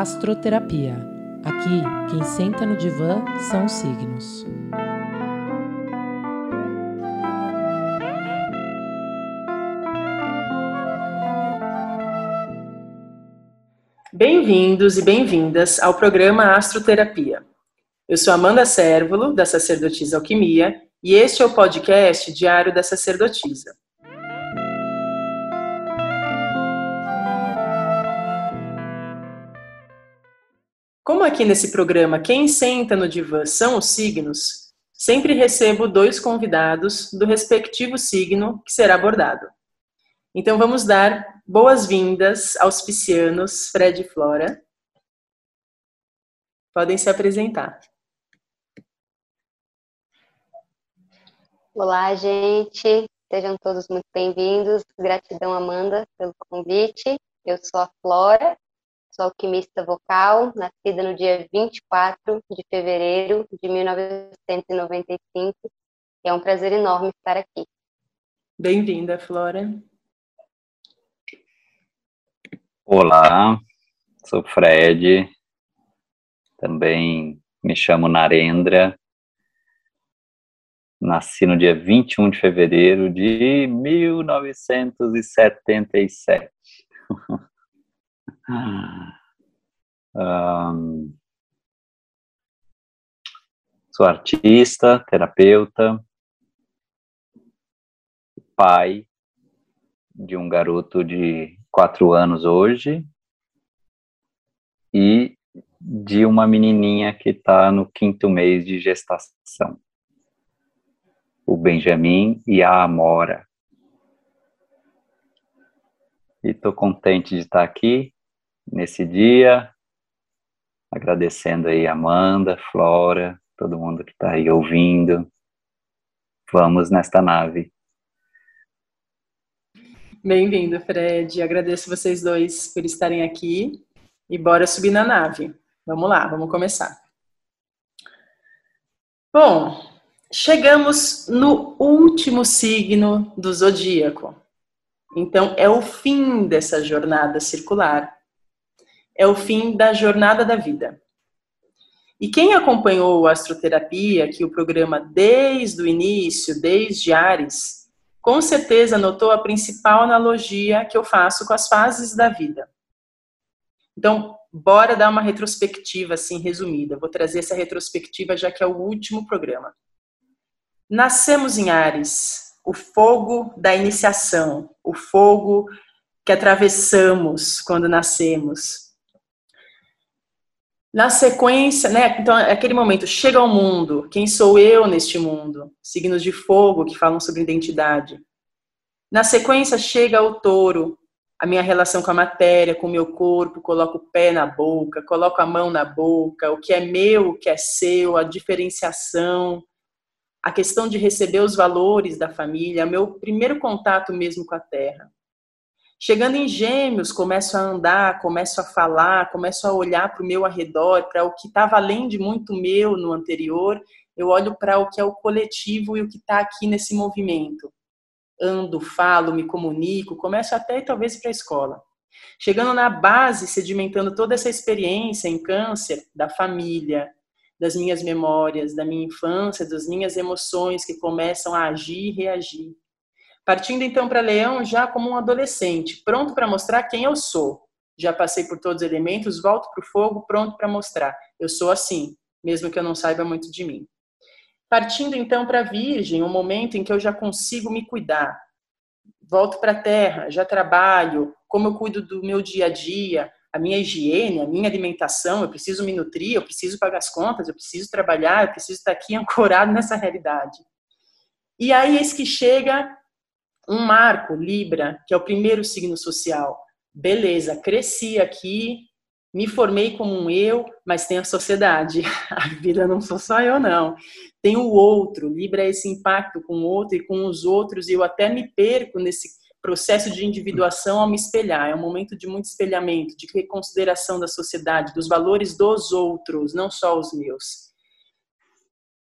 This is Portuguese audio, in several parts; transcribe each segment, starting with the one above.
Astroterapia. Aqui, quem senta no divã são os signos. Bem-vindos e bem-vindas ao programa Astroterapia. Eu sou Amanda Sérvulo, da Sacerdotisa Alquimia, e este é o podcast diário da Sacerdotisa. Aqui nesse programa quem senta no divã são os signos, sempre recebo dois convidados do respectivo signo que será abordado. Então vamos dar boas-vindas aos piscianos Fred e Flora. Podem se apresentar. Olá, gente. Sejam todos muito bem-vindos. Gratidão, Amanda, pelo convite. Eu sou a Flora sou alquimista vocal, nascida no dia 24 de fevereiro de 1995. É um prazer enorme estar aqui. Bem-vinda, Flora. Olá, sou Fred, também me chamo Narendra, nasci no dia 21 de fevereiro de 1977. Um, sou artista, terapeuta, pai de um garoto de quatro anos hoje. E de uma menininha que está no quinto mês de gestação, o Benjamin e a Amora. E estou contente de estar aqui nesse dia, agradecendo aí Amanda, Flora, todo mundo que está aí ouvindo. Vamos nesta nave. Bem-vindo, Fred. Agradeço vocês dois por estarem aqui e bora subir na nave. Vamos lá, vamos começar. Bom, chegamos no último signo do zodíaco. Então, é o fim dessa jornada circular é o fim da jornada da vida. E quem acompanhou a astroterapia, que o programa desde o início, desde Ares, com certeza notou a principal analogia que eu faço com as fases da vida. Então, bora dar uma retrospectiva assim resumida. Vou trazer essa retrospectiva já que é o último programa. Nascemos em Ares, o fogo da iniciação, o fogo que atravessamos quando nascemos, na sequência, né? Então, é aquele momento, chega ao mundo, quem sou eu neste mundo? Signos de fogo que falam sobre identidade. Na sequência, chega o touro, a minha relação com a matéria, com o meu corpo, coloco o pé na boca, coloco a mão na boca, o que é meu, o que é seu, a diferenciação, a questão de receber os valores da família, meu primeiro contato mesmo com a terra. Chegando em gêmeos, começo a andar, começo a falar, começo a olhar para o meu arredor, para o que estava além de muito meu no anterior, eu olho para o que é o coletivo e o que está aqui nesse movimento. Ando, falo, me comunico, começo até talvez para a escola. Chegando na base, sedimentando toda essa experiência em câncer da família, das minhas memórias, da minha infância, das minhas emoções que começam a agir e reagir. Partindo então para Leão já como um adolescente, pronto para mostrar quem eu sou. Já passei por todos os elementos, volto para o fogo, pronto para mostrar. Eu sou assim, mesmo que eu não saiba muito de mim. Partindo então para Virgem, um momento em que eu já consigo me cuidar. Volto para a Terra, já trabalho, como eu cuido do meu dia a dia, a minha higiene, a minha alimentação, eu preciso me nutrir, eu preciso pagar as contas, eu preciso trabalhar, eu preciso estar aqui ancorado nessa realidade. E aí, eis que chega um marco, Libra, que é o primeiro signo social. Beleza, cresci aqui, me formei como um eu, mas tem a sociedade. A vida não sou só eu, não. Tem o outro. Libra é esse impacto com o outro e com os outros, e eu até me perco nesse processo de individuação ao me espelhar. É um momento de muito espelhamento, de reconsideração da sociedade, dos valores dos outros, não só os meus.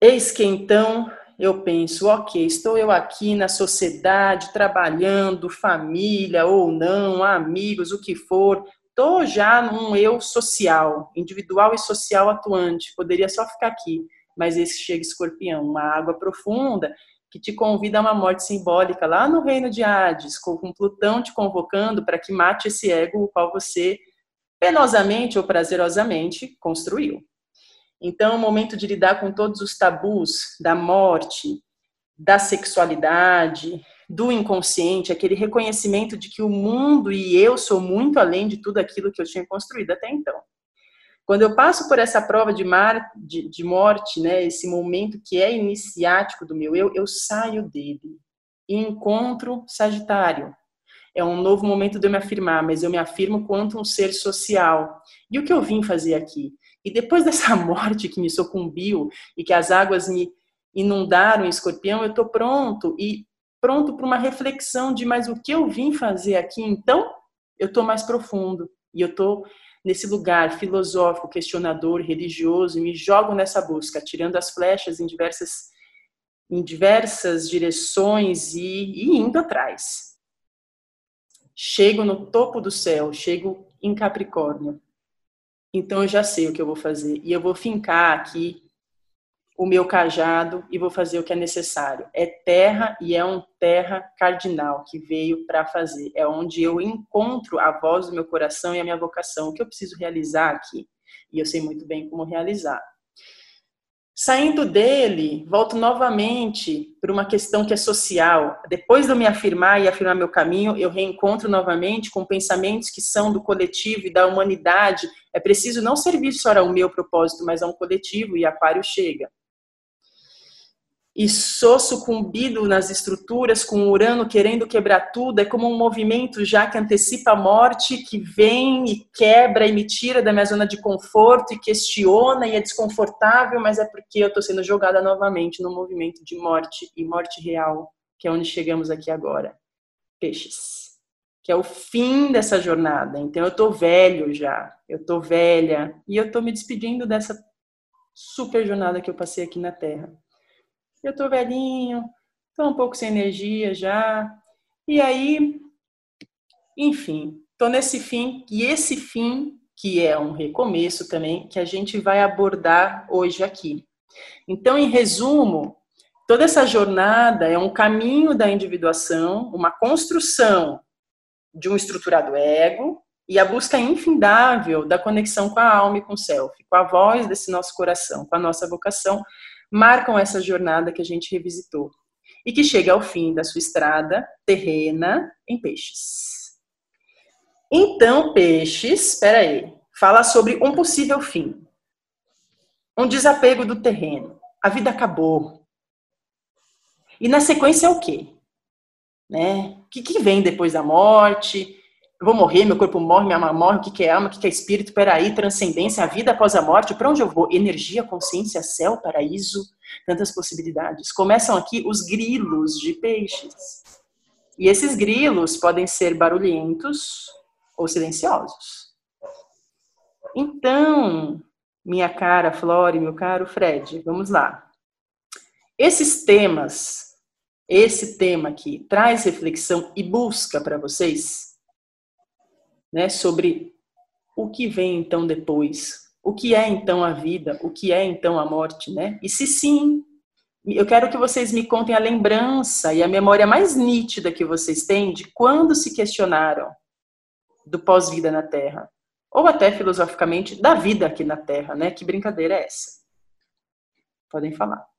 Eis que então eu penso, ok, estou eu aqui na sociedade, trabalhando, família ou não, amigos, o que for, tô já num eu social, individual e social atuante. Poderia só ficar aqui, mas esse chega escorpião, uma água profunda que te convida a uma morte simbólica lá no reino de Hades, com Plutão te convocando para que mate esse ego o qual você penosamente ou prazerosamente construiu. Então, é o momento de lidar com todos os tabus da morte, da sexualidade, do inconsciente, aquele reconhecimento de que o mundo e eu sou muito além de tudo aquilo que eu tinha construído até então. Quando eu passo por essa prova de, mar, de, de morte, né, esse momento que é iniciático do meu eu, eu saio dele e encontro Sagitário. É um novo momento de eu me afirmar, mas eu me afirmo quanto um ser social. E o que eu vim fazer aqui? E depois dessa morte que me sucumbiu e que as águas me inundaram em escorpião, eu estou pronto e pronto para uma reflexão de mas o que eu vim fazer aqui então? Eu estou mais profundo e eu estou nesse lugar filosófico, questionador, religioso, e me jogo nessa busca, tirando as flechas em diversas, em diversas direções e, e indo atrás. Chego no topo do céu, chego em Capricórnio. Então eu já sei o que eu vou fazer. E eu vou fincar aqui o meu cajado e vou fazer o que é necessário. É terra e é um terra cardinal que veio para fazer. É onde eu encontro a voz do meu coração e a minha vocação, o que eu preciso realizar aqui. E eu sei muito bem como realizar. Saindo dele, volto novamente para uma questão que é social. Depois de eu me afirmar e afirmar meu caminho, eu reencontro novamente com pensamentos que são do coletivo e da humanidade. É preciso não servir só ao meu propósito, mas a um coletivo, e Aquário chega e sou sucumbido nas estruturas com Urano querendo quebrar tudo, é como um movimento já que antecipa a morte, que vem e quebra e me tira da minha zona de conforto e questiona e é desconfortável, mas é porque eu estou sendo jogada novamente no movimento de morte e morte real, que é onde chegamos aqui agora. Peixes. Que é o fim dessa jornada. Então eu estou velho já, eu estou velha e eu estou me despedindo dessa super jornada que eu passei aqui na Terra eu tô velhinho, tô um pouco sem energia já. E aí, enfim, tô nesse fim, e esse fim, que é um recomeço também, que a gente vai abordar hoje aqui. Então, em resumo, toda essa jornada é um caminho da individuação, uma construção de um estruturado ego e a busca infindável da conexão com a alma e com o self, com a voz desse nosso coração, com a nossa vocação, marcam essa jornada que a gente revisitou e que chega ao fim da sua estrada terrena em peixes. Então, peixes, espera aí, fala sobre um possível fim. Um desapego do terreno. A vida acabou. E na sequência é o quê? Né? O que, que vem depois da morte? Eu vou morrer, meu corpo morre, minha alma morre, o que, que é alma, o que, que é espírito, peraí, transcendência, a vida após a morte, para onde eu vou? Energia, consciência, céu, paraíso, tantas possibilidades. Começam aqui os grilos de peixes. E esses grilos podem ser barulhentos ou silenciosos. Então, minha cara Flore, meu caro Fred, vamos lá. Esses temas, esse tema aqui, traz reflexão e busca para vocês né, sobre o que vem então depois, o que é então a vida, o que é então a morte, né? E se sim, eu quero que vocês me contem a lembrança e a memória mais nítida que vocês têm de quando se questionaram do pós-vida na Terra, ou até filosoficamente da vida aqui na Terra, né? Que brincadeira é essa? Podem falar.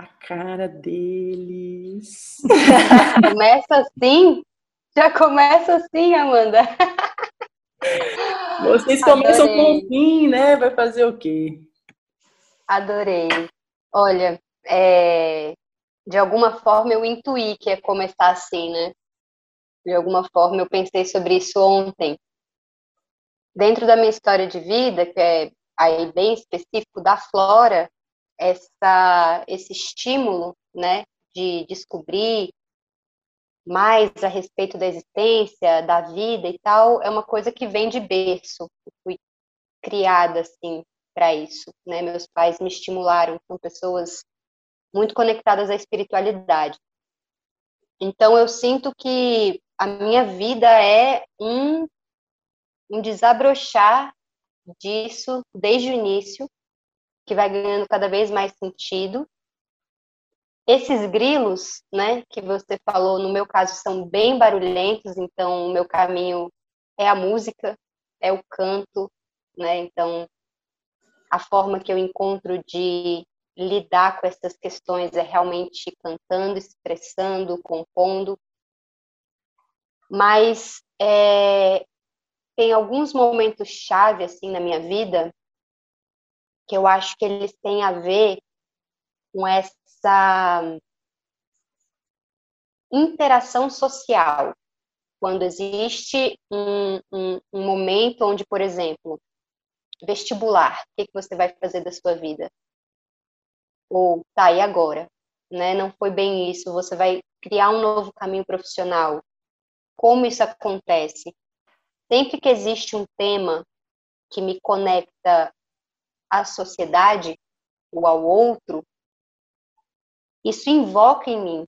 A cara deles. Começa assim? Já começa assim, Amanda. Vocês começam Adorei. com o fim, né? Vai fazer o quê? Adorei. Olha, é... de alguma forma eu intuí que ia começar assim, né? De alguma forma eu pensei sobre isso ontem. Dentro da minha história de vida, que é aí bem específico da Flora, essa, esse estímulo, né, de descobrir mais a respeito da existência, da vida e tal, é uma coisa que vem de berço. Eu fui criada assim para isso, né? Meus pais me estimularam, são pessoas muito conectadas à espiritualidade. Então eu sinto que a minha vida é um, um desabrochar disso desde o início, que vai ganhando cada vez mais sentido. Esses grilos, né, que você falou, no meu caso, são bem barulhentos, então o meu caminho é a música, é o canto, né? Então a forma que eu encontro de lidar com essas questões é realmente cantando, expressando, compondo. Mas é, tem alguns momentos chave assim na minha vida que eu acho que eles têm a ver com essa interação social. Quando existe um, um, um momento onde, por exemplo, vestibular, o que, que você vai fazer da sua vida? Ou, tá, e agora? Né? Não foi bem isso, você vai criar um novo caminho profissional. Como isso acontece? Sempre que existe um tema que me conecta à sociedade ou ao outro, isso invoca em mim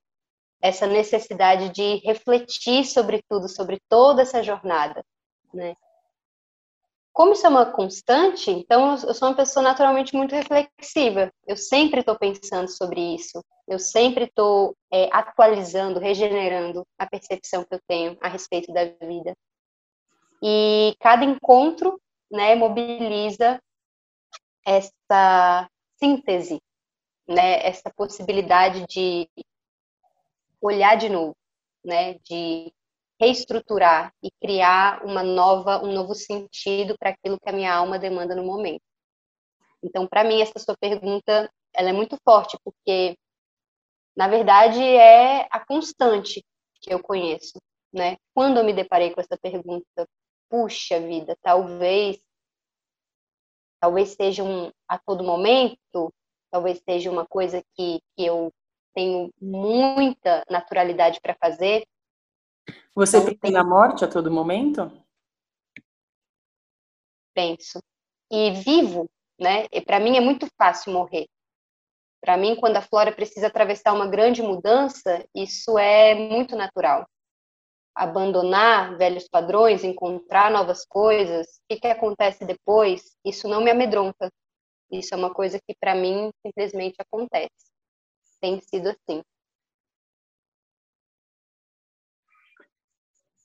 essa necessidade de refletir sobre tudo, sobre toda essa jornada, né? Como isso é uma constante, então eu sou uma pessoa naturalmente muito reflexiva. Eu sempre estou pensando sobre isso. Eu sempre estou é, atualizando, regenerando a percepção que eu tenho a respeito da vida. E cada encontro, né, mobiliza essa síntese, né, essa possibilidade de olhar de novo, né, de reestruturar e criar uma nova, um novo sentido para aquilo que a minha alma demanda no momento. Então, para mim, essa sua pergunta, ela é muito forte, porque, na verdade, é a constante que eu conheço, né? Quando eu me deparei com essa pergunta, puxa vida, talvez, talvez seja um, a todo momento, talvez seja uma coisa que, que eu tenho muita naturalidade para fazer, você então, pensa na morte a todo momento? Penso. E vivo, né? Para mim é muito fácil morrer. Para mim, quando a flora precisa atravessar uma grande mudança, isso é muito natural. Abandonar velhos padrões, encontrar novas coisas, o que, que acontece depois, isso não me amedronta. Isso é uma coisa que, para mim, simplesmente acontece. Tem sido assim.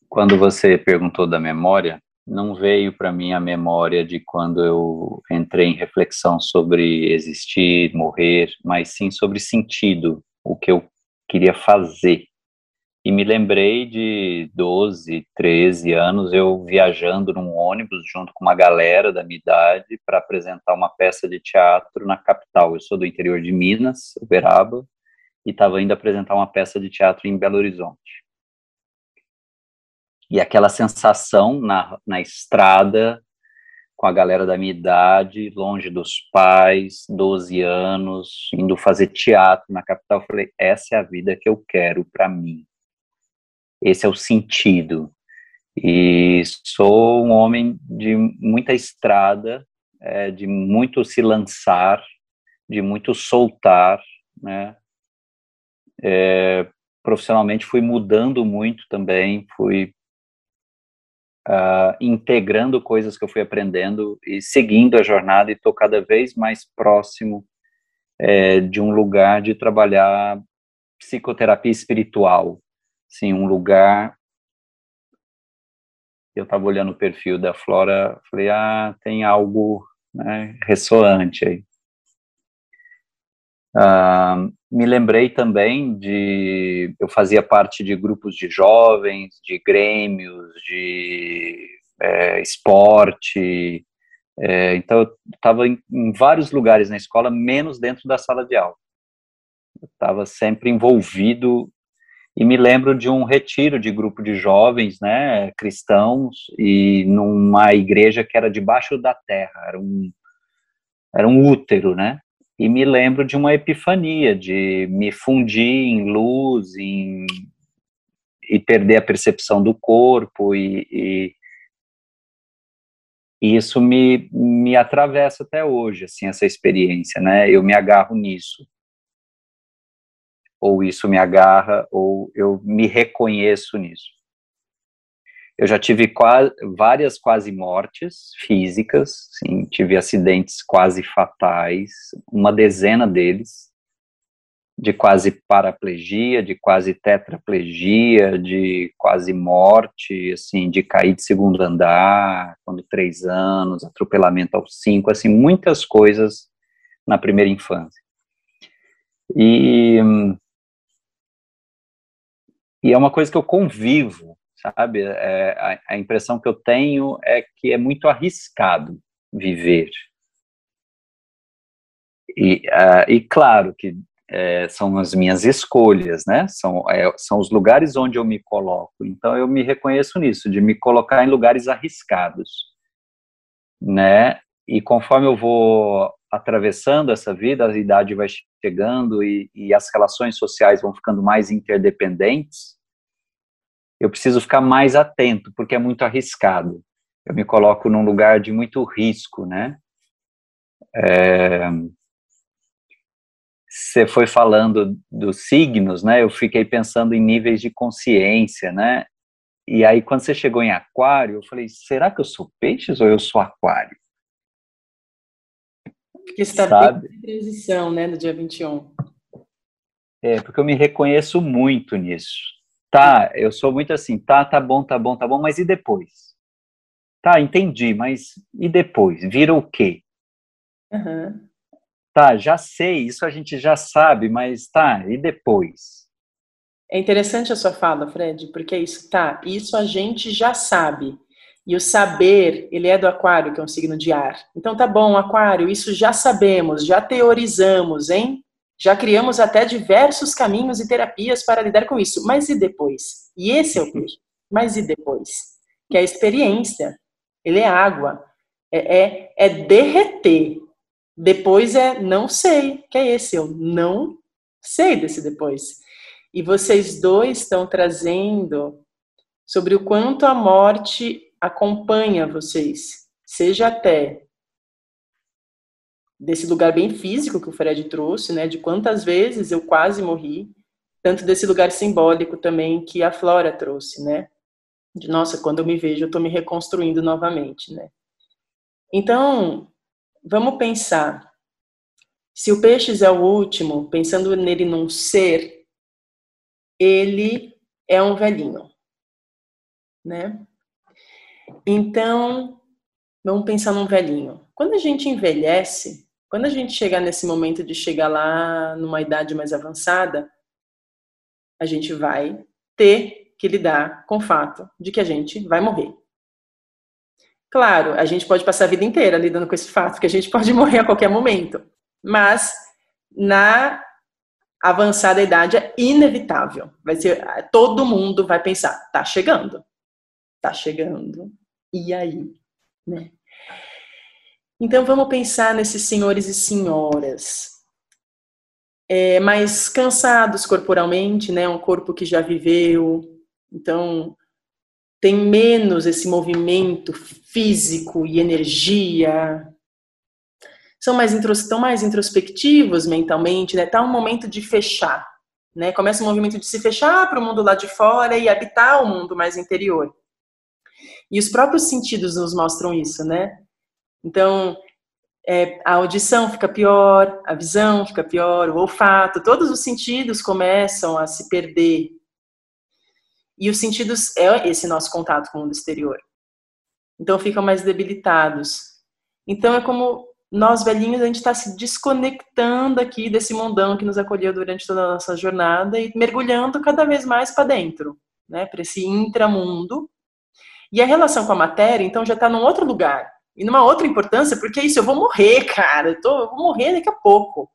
Quando você perguntou da memória, não veio para mim a memória de quando eu entrei em reflexão sobre existir, morrer, mas sim sobre sentido, o que eu queria fazer. E me lembrei de 12, 13 anos eu viajando num ônibus junto com uma galera da minha idade para apresentar uma peça de teatro na capital. Eu sou do interior de Minas, Uberaba, e estava indo apresentar uma peça de teatro em Belo Horizonte. E aquela sensação na, na estrada, com a galera da minha idade, longe dos pais, 12 anos, indo fazer teatro na capital, eu falei, essa é a vida que eu quero para mim. Esse é o sentido. E sou um homem de muita estrada, é, de muito se lançar, de muito soltar, né? É, profissionalmente fui mudando muito também, fui uh, integrando coisas que eu fui aprendendo e seguindo a jornada e estou cada vez mais próximo é, de um lugar de trabalhar psicoterapia espiritual, sim, um lugar. Eu estava olhando o perfil da Flora, falei, ah, tem algo né, ressoante aí. Uh, me lembrei também de. Eu fazia parte de grupos de jovens, de grêmios, de é, esporte. É, então, eu estava em, em, vários lugares na escola, menos dentro da sala de aula. Eu estava sempre envolvido. E me lembro de um retiro de grupo de jovens, né, cristãos, e numa igreja que era debaixo da terra, era um, era um útero, né? e me lembro de uma epifania, de me fundir em luz, em, e perder a percepção do corpo, e, e, e, isso me, me atravessa até hoje, assim, essa experiência, né? Eu me agarro nisso. Ou isso me agarra, ou eu me reconheço nisso. Eu já tive quase, várias quase mortes físicas, sim, tive acidentes quase fatais, uma dezena deles, de quase paraplegia, de quase tetraplegia, de quase morte, assim, de cair de segundo andar, quando três anos, atropelamento aos cinco, assim, muitas coisas na primeira infância. E, e é uma coisa que eu convivo, sabe? É, a, a impressão que eu tenho é que é muito arriscado viver. E, uh, e claro que é, são as minhas escolhas, né? São, é, são os lugares onde eu me coloco. Então eu me reconheço nisso, de me colocar em lugares arriscados, né? E conforme eu vou atravessando essa vida, a idade vai chegando e, e as relações sociais vão ficando mais interdependentes, eu preciso ficar mais atento, porque é muito arriscado. Eu me coloco num lugar de muito risco, né? É, você foi falando dos signos, né? Eu fiquei pensando em níveis de consciência, né? E aí, quando você chegou em Aquário, eu falei: será que eu sou peixes ou eu sou Aquário? Porque você está em transição, né, no dia 21. É, porque eu me reconheço muito nisso. Tá, eu sou muito assim, tá, tá bom, tá bom, tá bom, mas e depois? Tá, entendi, mas e depois? Vira o quê? Uhum. Tá, já sei, isso a gente já sabe, mas tá, e depois? É interessante a sua fala, Fred, porque é isso, tá, isso a gente já sabe. E o saber, ele é do aquário, que é um signo de ar. Então tá bom, aquário, isso já sabemos, já teorizamos, hein? Já criamos até diversos caminhos e terapias para lidar com isso. Mas e depois? E esse é o peixe. Mas e depois? Que é a experiência. Ele é água. É, é, é derreter. Depois é não sei, que é esse, eu não sei desse depois. E vocês dois estão trazendo sobre o quanto a morte acompanha vocês, seja até desse lugar bem físico que o Fred trouxe, né, de quantas vezes eu quase morri, tanto desse lugar simbólico também que a Flora trouxe, né, de nossa, quando eu me vejo, eu estou me reconstruindo novamente, né. Então, vamos pensar. Se o peixes é o último, pensando nele num ser, ele é um velhinho, né? Então, vamos pensar num velhinho. Quando a gente envelhece, quando a gente chegar nesse momento de chegar lá numa idade mais avançada, a gente vai ter que lidar com o fato de que a gente vai morrer. Claro, a gente pode passar a vida inteira lidando com esse fato, que a gente pode morrer a qualquer momento. Mas na avançada idade é inevitável. Vai ser todo mundo vai pensar, tá chegando. Tá chegando. E aí, né? Então vamos pensar nesses senhores e senhoras é, mais cansados corporalmente, né? Um corpo que já viveu, então tem menos esse movimento físico e energia, são mais estão mais introspectivos mentalmente, né? Tá um momento de fechar, né? Começa um movimento de se fechar para o mundo lá de fora e habitar o mundo mais interior. E os próprios sentidos nos mostram isso, né? Então, é, a audição fica pior, a visão fica pior, o olfato, todos os sentidos começam a se perder e os sentidos é esse nosso contato com o mundo exterior. Então ficam mais debilitados. Então é como nós velhinhos, a gente está se desconectando aqui desse mundão que nos acolheu durante toda a nossa jornada e mergulhando cada vez mais para dentro, né, para esse intramundo. E a relação com a matéria, então, já está num outro lugar e numa outra importância, porque é isso, eu vou morrer, cara, eu, tô, eu vou morrer daqui a pouco.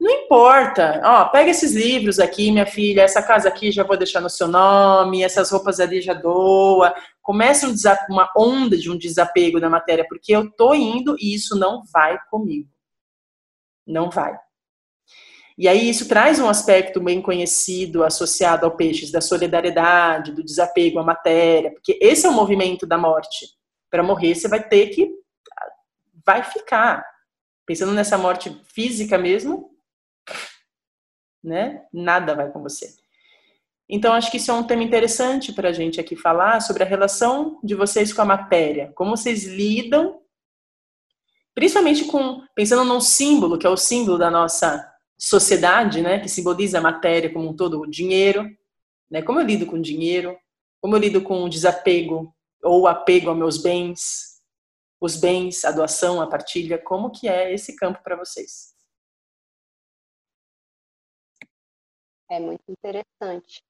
Não importa. Ó, pega esses livros aqui, minha filha. Essa casa aqui já vou deixar no seu nome. Essas roupas ali já doa. Começa um uma onda de um desapego da matéria, porque eu tô indo e isso não vai comigo. Não vai. E aí isso traz um aspecto bem conhecido associado ao peixes da solidariedade, do desapego à matéria, porque esse é o movimento da morte. Para morrer você vai ter que vai ficar. Pensando nessa morte física mesmo, né? Nada vai com você. Então, acho que isso é um tema interessante para a gente aqui falar sobre a relação de vocês com a matéria, como vocês lidam, principalmente com pensando num símbolo que é o símbolo da nossa sociedade, né, que simboliza a matéria como um todo, o dinheiro, né? Como eu lido com dinheiro, como eu lido com o desapego ou apego aos meus bens, os bens, a doação, a partilha, como que é esse campo para vocês? É muito interessante.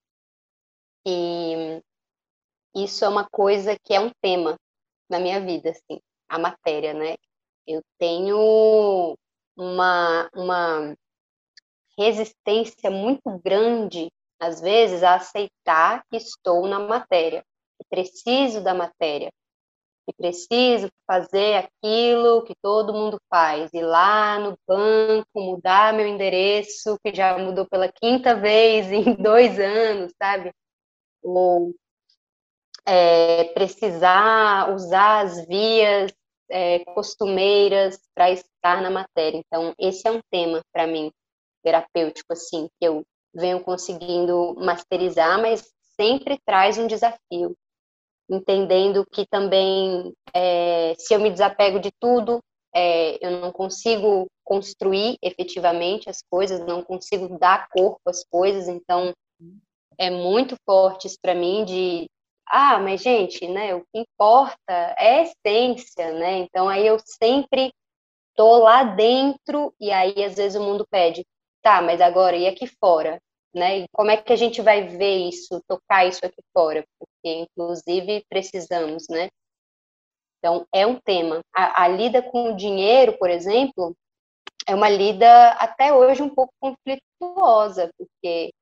E isso é uma coisa que é um tema na minha vida, assim, a matéria, né? Eu tenho uma, uma resistência muito grande, às vezes, a aceitar que estou na matéria, que preciso da matéria, que preciso fazer aquilo que todo mundo faz, ir lá no banco, mudar meu endereço, que já mudou pela quinta vez em dois anos, sabe? ou é, precisar usar as vias é, costumeiras para estar na matéria. Então, esse é um tema para mim terapêutico, assim, que eu venho conseguindo masterizar, mas sempre traz um desafio, entendendo que também, é, se eu me desapego de tudo, é, eu não consigo construir efetivamente as coisas, não consigo dar corpo às coisas, então é muito fortes para mim de ah, mas gente, né, o que importa é a essência, né? Então aí eu sempre tô lá dentro e aí às vezes o mundo pede, tá, mas agora e aqui fora, né? E como é que a gente vai ver isso, tocar isso aqui fora? Porque inclusive precisamos, né? Então é um tema. A, a lida com o dinheiro, por exemplo, é uma lida até hoje um pouco conflituosa, porque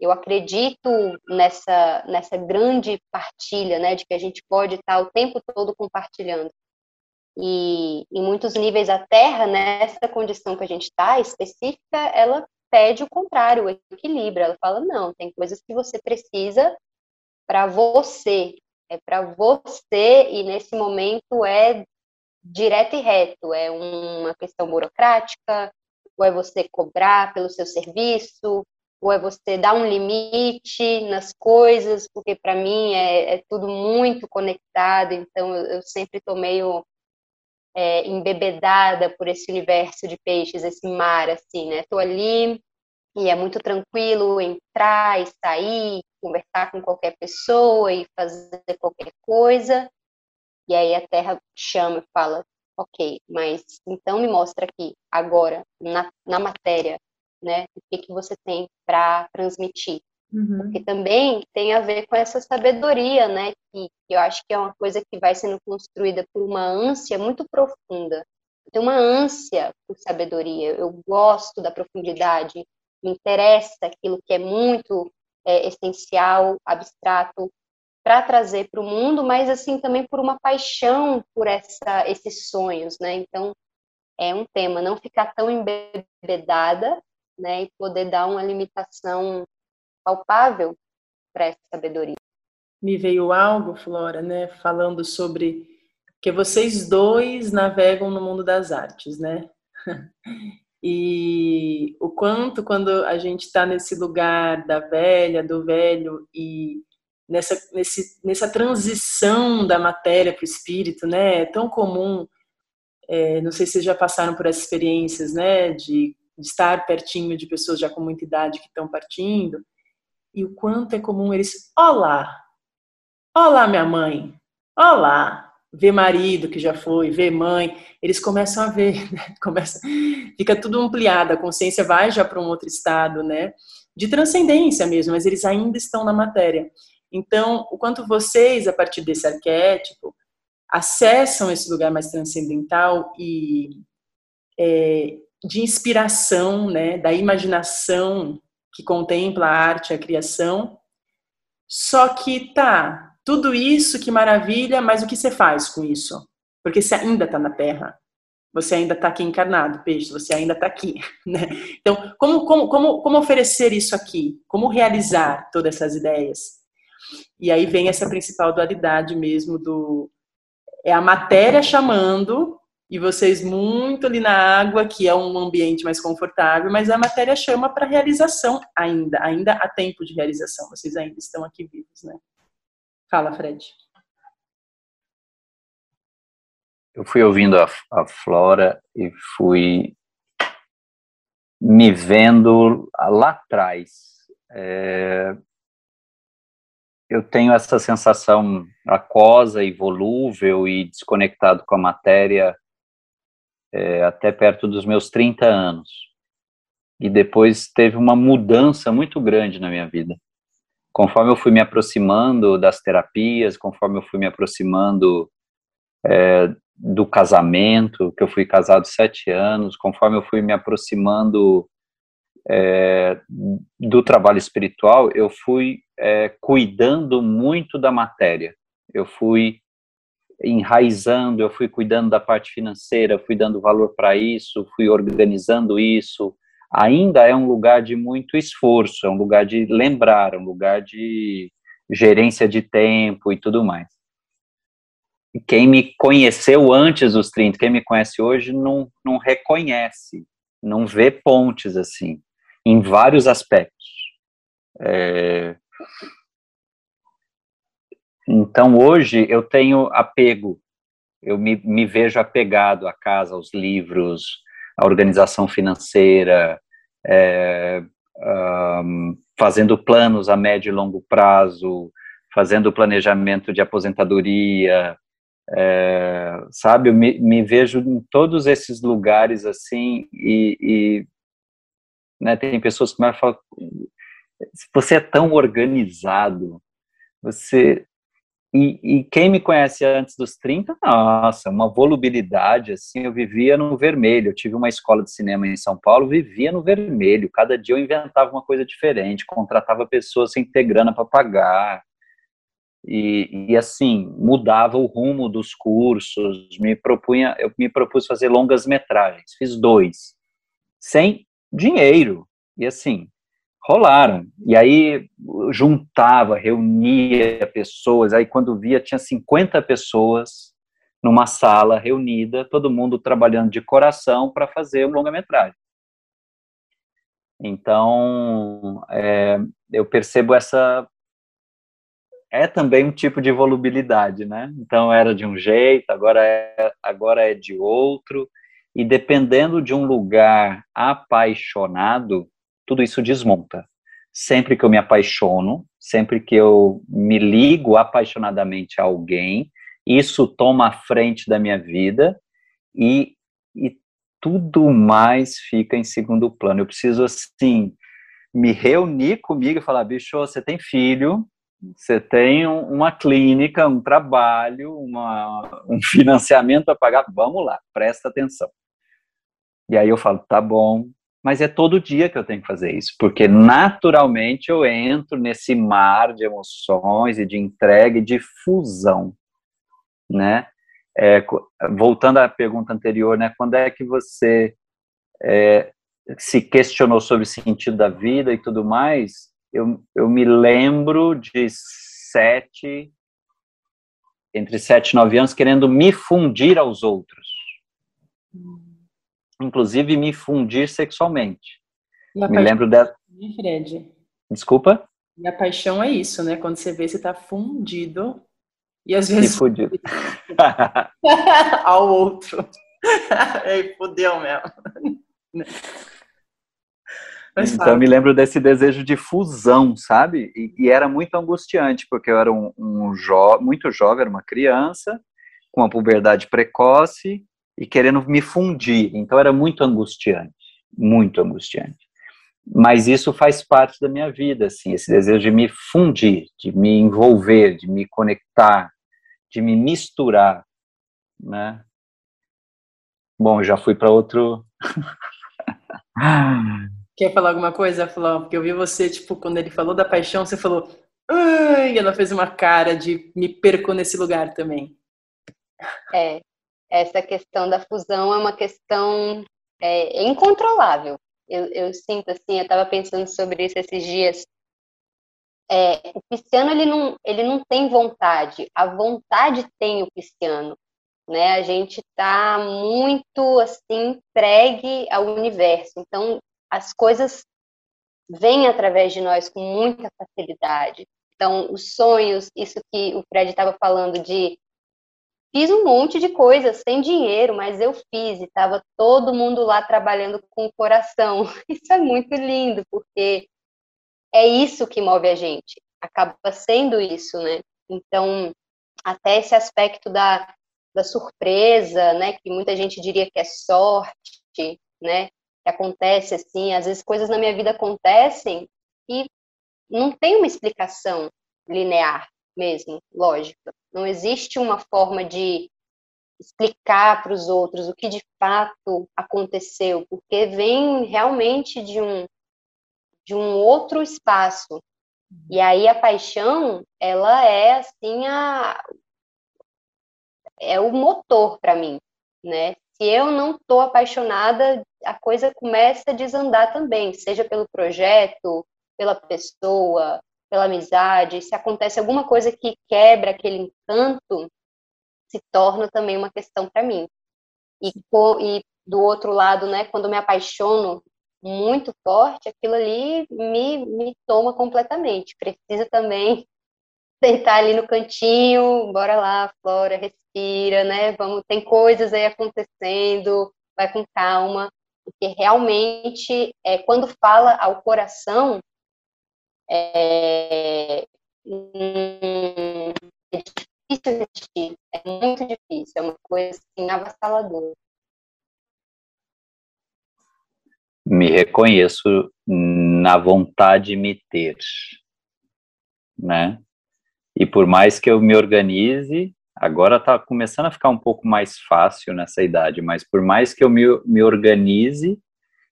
eu acredito nessa, nessa grande partilha, né, de que a gente pode estar o tempo todo compartilhando. E em muitos níveis a Terra, nessa condição que a gente está, específica, ela pede o contrário, o equilíbrio. Ela fala, não, tem coisas que você precisa para você, é para você, e nesse momento é direto e reto, é uma questão burocrática, ou é você cobrar pelo seu serviço, ou é você dar um limite nas coisas, porque para mim é, é, tudo muito conectado, então eu, eu sempre estou meio é, embebedada por esse universo de peixes, esse mar, assim, né? Estou ali e é muito tranquilo entrar e sair, conversar com qualquer pessoa e fazer qualquer coisa, e aí a Terra chama e fala, ok, mas então me mostra aqui, agora, na, na matéria, né? O que, que você tem para transmitir. Uhum. Porque também tem a ver com essa sabedoria, né? Que, que, eu acho que é uma coisa que vai sendo construída por uma ânsia muito profunda. Eu tenho uma ânsia por sabedoria, eu gosto da profundidade, me interessa aquilo que é muito é, essencial, abstrato, para trazer para o mundo, mas assim também por uma paixão por essa, esses sonhos, né? Então é um tema, não ficar tão embebedada né, e poder dar uma limitação palpável para essa sabedoria. Me veio algo, Flora, né, falando sobre que vocês dois navegam no mundo das artes, né? E o quanto quando a gente está nesse lugar da velha, do velho e nessa, nesse, nessa transição da matéria para o espírito, né? É tão comum, é, não sei se vocês já passaram por essas experiências, né? De de estar pertinho de pessoas já com muita idade que estão partindo, e o quanto é comum eles, olá, olá minha mãe, olá, ver marido que já foi, ver mãe, eles começam a ver, né? Começa, fica tudo ampliado, a consciência vai já para um outro estado, né? De transcendência mesmo, mas eles ainda estão na matéria. Então, o quanto vocês, a partir desse arquétipo, acessam esse lugar mais transcendental e é, de inspiração, né, da imaginação que contempla a arte, a criação. Só que tá, tudo isso que maravilha, mas o que você faz com isso? Porque você ainda está na Terra. Você ainda está aqui encarnado, peixe, você ainda está aqui. Né? Então, como, como, como, como oferecer isso aqui? Como realizar todas essas ideias? E aí vem essa principal dualidade mesmo do. É a matéria chamando, e vocês muito ali na água, que é um ambiente mais confortável, mas a matéria chama para realização ainda, ainda há tempo de realização, vocês ainda estão aqui vivos, né? Fala, Fred. Eu fui ouvindo a, a Flora e fui me vendo lá atrás. É, eu tenho essa sensação aquosa e volúvel e desconectado com a matéria é, até perto dos meus 30 anos. E depois teve uma mudança muito grande na minha vida. Conforme eu fui me aproximando das terapias, conforme eu fui me aproximando é, do casamento, que eu fui casado sete anos, conforme eu fui me aproximando é, do trabalho espiritual, eu fui é, cuidando muito da matéria. Eu fui enraizando, eu fui cuidando da parte financeira, fui dando valor para isso, fui organizando isso. Ainda é um lugar de muito esforço, é um lugar de lembrar, é um lugar de gerência de tempo e tudo mais. Quem me conheceu antes dos 30, quem me conhece hoje, não, não reconhece, não vê pontes assim, em vários aspectos. É, então, hoje, eu tenho apego, eu me, me vejo apegado à casa, aos livros, à organização financeira, é, um, fazendo planos a médio e longo prazo, fazendo planejamento de aposentadoria, é, sabe? Eu me, me, vejo em todos esses lugares assim e, e né, tem pessoas que me falam, você é tão organizado, você e, e, quem me conhece antes dos 30, nossa, uma volubilidade, assim, eu vivia no vermelho. Eu tive uma escola de cinema em São Paulo, vivia no vermelho. Cada dia eu inventava uma coisa diferente, contratava pessoas sem ter grana para pagar. E, e, assim, mudava o rumo dos cursos, me propunha, eu me propus fazer longas metragens, fiz dois, sem dinheiro. E assim, rolaram. E aí juntava, reunia pessoas, aí quando via tinha 50 pessoas numa sala reunida, todo mundo trabalhando de coração para fazer um longa-metragem. Então, é, eu percebo essa é também um tipo de volubilidade, né? Então era de um jeito, agora é, agora é de outro, e dependendo de um lugar apaixonado, tudo isso desmonta. Sempre que eu me apaixono, sempre que eu me ligo apaixonadamente a alguém, isso toma a frente da minha vida e, e tudo mais fica em segundo plano. Eu preciso, assim, me reunir comigo e falar: bicho, você tem filho, você tem uma clínica, um trabalho, uma, um financiamento a pagar, vamos lá, presta atenção. E aí eu falo: tá bom, mas é todo dia que eu tenho que fazer isso, porque naturalmente eu entro nesse mar de emoções e de entrega e de fusão, né? É, voltando à pergunta anterior, né? Quando é que você é, se questionou sobre o sentido da vida e tudo mais? Eu, eu me lembro de sete, entre sete e nove anos, querendo me fundir aos outros. Hum inclusive me fundir sexualmente. Me lembro dela. Fred. Desculpa? E a paixão é isso, né? Quando você vê, você tá fundido e às vezes. fundido. ao outro. Ei, fudeu mesmo. Mas então, eu me lembro desse desejo de fusão, sabe? E, e era muito angustiante, porque eu era um, um jo muito jovem, era uma criança, com uma puberdade precoce, e querendo me fundir. Então era muito angustiante, muito angustiante. Mas isso faz parte da minha vida, assim, esse desejo de me fundir, de me envolver, de me conectar, de me misturar, né? Bom, já fui para outro. Quer falar alguma coisa, Flor? Porque eu vi você, tipo, quando ele falou da paixão, você falou, ai, e ela fez uma cara de me perco nesse lugar também. É, essa questão da fusão é uma questão é, incontrolável. Eu, eu, sinto assim, eu estava pensando sobre isso esses dias. É, o pisciano ele não, ele não tem vontade, a vontade tem o pisciano. né? A gente está muito assim entregue ao universo. Então, as coisas vêm através de nós com muita facilidade. Então, os sonhos, isso que o Fred estava falando de fiz um monte de coisas sem dinheiro, mas eu fiz e estava todo mundo lá trabalhando com o coração. Isso é muito lindo, porque é isso que move a gente. Acaba sendo isso, né? Então, até esse aspecto da, da surpresa, né, que muita gente diria que é sorte, né, que acontece assim, às vezes coisas na minha vida acontecem e não tem uma explicação linear mesmo, lógica. Não existe uma forma de explicar para os outros o que de fato aconteceu, porque vem realmente de um de um outro espaço. E aí a paixão, ela é assim a é o motor para mim, né? Se eu não estou apaixonada, a coisa começa a desandar também, seja pelo projeto, pela pessoa, pela amizade. Se acontece alguma coisa que quebra aquele encanto, se torna também uma questão para mim. E, e do outro lado, né, quando me apaixono muito forte, aquilo ali me, me toma completamente. Precisa também sentar ali no cantinho, bora lá, Flora, respira, né? Vamos, tem coisas aí acontecendo, vai com calma, porque realmente é quando fala ao coração é, é difícil resistir, é muito difícil, é uma coisa assim avassaladora. Me reconheço na vontade de me ter, né? E por mais que eu me organize, agora está começando a ficar um pouco mais fácil nessa idade, mas por mais que eu me, me organize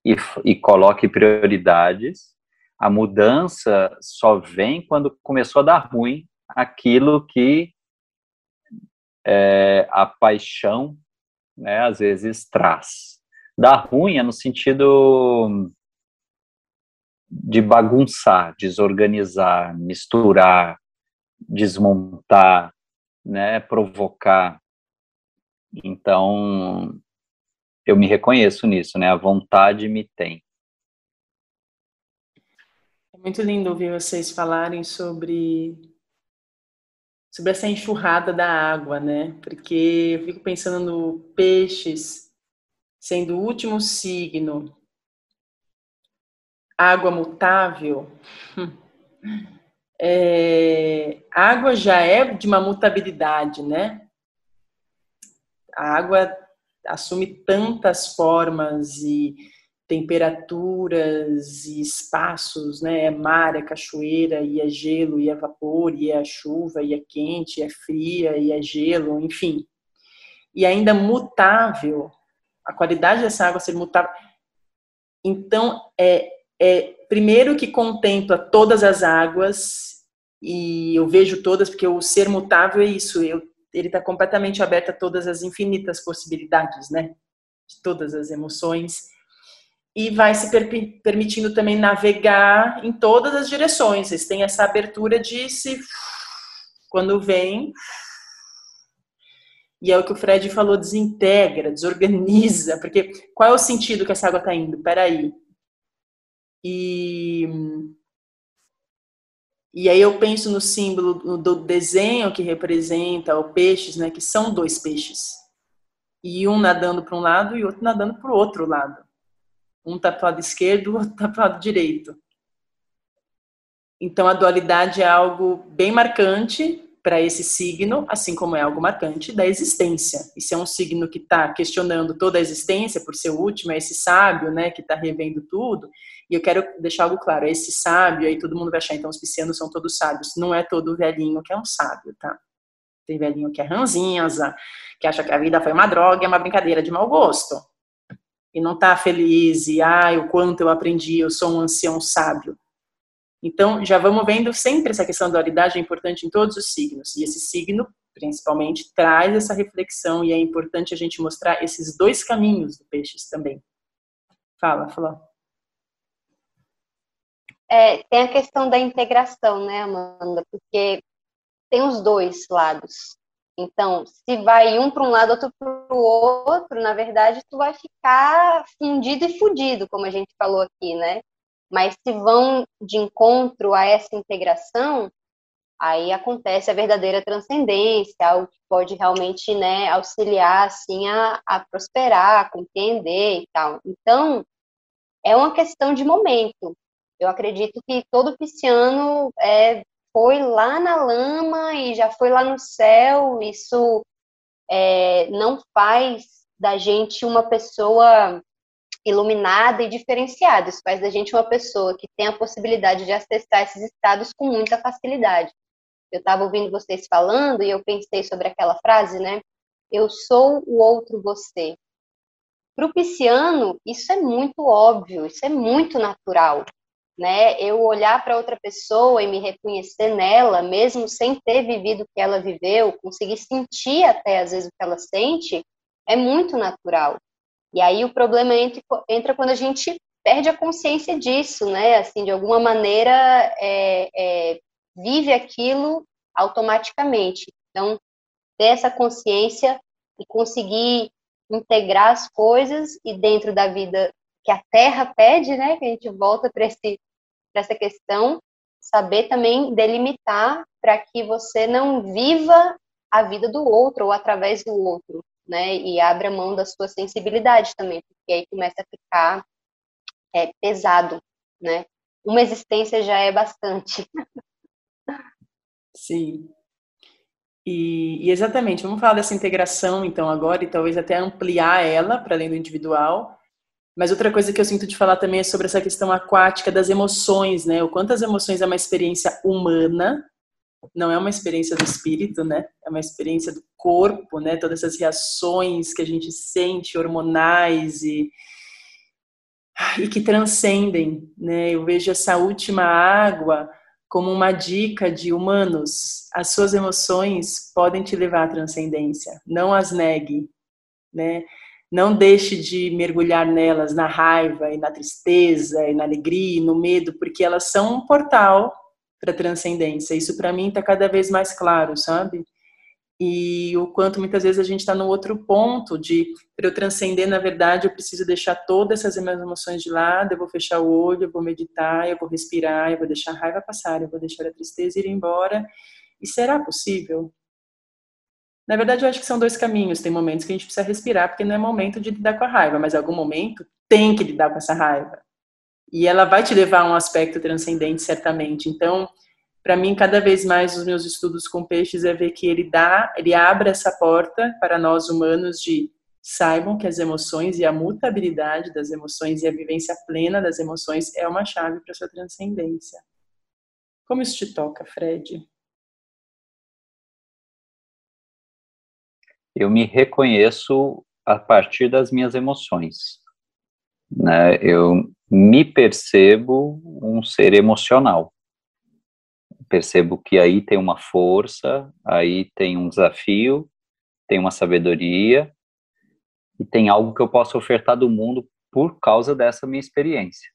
e, e coloque prioridades, a mudança só vem quando começou a dar ruim aquilo que é, a paixão, né, às vezes traz. Dar ruim é no sentido de bagunçar, desorganizar, misturar, desmontar, né, provocar. Então, eu me reconheço nisso, né? A vontade me tem. É muito lindo ouvir vocês falarem sobre sobre essa enxurrada da água, né? Porque eu fico pensando no peixes sendo o último signo, água mutável. É, a água já é de uma mutabilidade, né? A água assume tantas formas e temperaturas e espaços, né? É mar, é cachoeira, e é gelo, e é vapor, e é chuva, e é quente, e é fria, e é gelo, enfim. E ainda mutável, a qualidade dessa água ser mutável. Então, é, é primeiro que contempla todas as águas e eu vejo todas porque o ser mutável é isso, eu, ele está completamente aberto a todas as infinitas possibilidades, né? De todas as emoções e vai se per permitindo também navegar em todas as direções. Eles têm essa abertura de se quando vem e é o que o Fred falou, desintegra, desorganiza, porque qual é o sentido que essa água está indo? Peraí. E e aí eu penso no símbolo do desenho que representa o peixes, né, que são dois peixes. E um nadando para um lado e outro nadando para o outro lado. Um está para o lado esquerdo, o outro está para o lado direito. Então a dualidade é algo bem marcante para esse signo, assim como é algo marcante da existência. E se é um signo que está questionando toda a existência por ser o último, é esse sábio, né, que está revendo tudo. E eu quero deixar algo claro: é esse sábio, aí todo mundo vai achar, então os piscianos são todos sábios. Não é todo velhinho que é um sábio, tá? Tem velhinho que é ranzinza, que acha que a vida foi uma droga, é uma brincadeira de mau gosto. E não está feliz, e ai, o quanto eu aprendi, eu sou um ancião sábio. Então, já vamos vendo sempre essa questão da dualidade é importante em todos os signos. E esse signo, principalmente, traz essa reflexão e é importante a gente mostrar esses dois caminhos do peixes também. Fala, fala. É, tem a questão da integração, né, Amanda? Porque tem os dois lados. Então, se vai um para um lado, outro para o outro, na verdade, tu vai ficar fundido e fudido, como a gente falou aqui, né? Mas se vão de encontro a essa integração, aí acontece a verdadeira transcendência, algo que pode realmente né, auxiliar assim, a, a prosperar, a compreender e tal. Então, é uma questão de momento. Eu acredito que todo pisciano é, foi lá na lama e já foi lá no céu. Isso é, não faz da gente uma pessoa iluminada e diferenciada. Isso faz da gente uma pessoa que tem a possibilidade de acessar esses estados com muita facilidade. Eu estava ouvindo vocês falando e eu pensei sobre aquela frase, né? Eu sou o outro você. Para o pisciano, isso é muito óbvio, isso é muito natural, né? Eu olhar para outra pessoa e me reconhecer nela, mesmo sem ter vivido o que ela viveu, conseguir sentir até às vezes o que ela sente, é muito natural. E aí o problema entra, quando a gente perde a consciência disso, né? Assim, de alguma maneira é, é, vive aquilo automaticamente. Então, ter essa consciência e conseguir integrar as coisas e dentro da vida que a Terra pede, né? Que a gente volta para essa questão, saber também delimitar para que você não viva a vida do outro ou através do outro, né? E abra mão da sua sensibilidade também, porque aí começa a ficar é, pesado, né? Uma existência já é bastante. Sim. E, e, exatamente, vamos falar dessa integração então agora e talvez até ampliar ela para além do individual. Mas outra coisa que eu sinto de falar também é sobre essa questão aquática das emoções, né? O quanto as emoções é uma experiência humana, não é uma experiência do espírito, né? É uma experiência do corpo, né? Todas essas reações que a gente sente, hormonais e e que transcendem, né? Eu vejo essa última água como uma dica de humanos, as suas emoções podem te levar à transcendência, não as negue, né? Não deixe de mergulhar nelas na raiva e na tristeza e na alegria e no medo, porque elas são um portal para transcendência. Isso para mim está cada vez mais claro, sabe? e o quanto muitas vezes a gente está no outro ponto de para eu transcender na verdade eu preciso deixar todas essas minhas emoções de lado eu vou fechar o olho eu vou meditar eu vou respirar eu vou deixar a raiva passar eu vou deixar a tristeza ir embora e será possível na verdade eu acho que são dois caminhos tem momentos que a gente precisa respirar porque não é momento de lidar com a raiva mas em algum momento tem que lidar com essa raiva e ela vai te levar a um aspecto transcendente certamente então para mim, cada vez mais os meus estudos com peixes é ver que ele dá, ele abre essa porta para nós humanos de saibam que as emoções e a mutabilidade das emoções e a vivência plena das emoções é uma chave para sua transcendência. Como isso te toca, Fred? Eu me reconheço a partir das minhas emoções. Né? Eu me percebo um ser emocional percebo que aí tem uma força, aí tem um desafio, tem uma sabedoria e tem algo que eu posso ofertar do mundo por causa dessa minha experiência.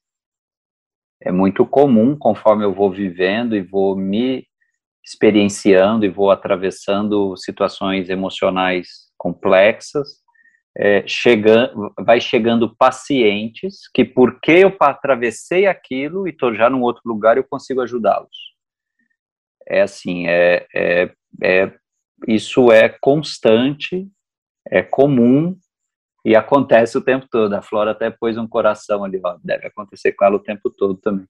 É muito comum, conforme eu vou vivendo e vou me experienciando e vou atravessando situações emocionais complexas, é, chegando, vai chegando pacientes que, porque eu atravessei aquilo e estou já num outro lugar, eu consigo ajudá-los é assim, é, é, é, isso é constante, é comum e acontece o tempo todo. A Flora até pôs um coração ali, ó, deve acontecer com ela o tempo todo também.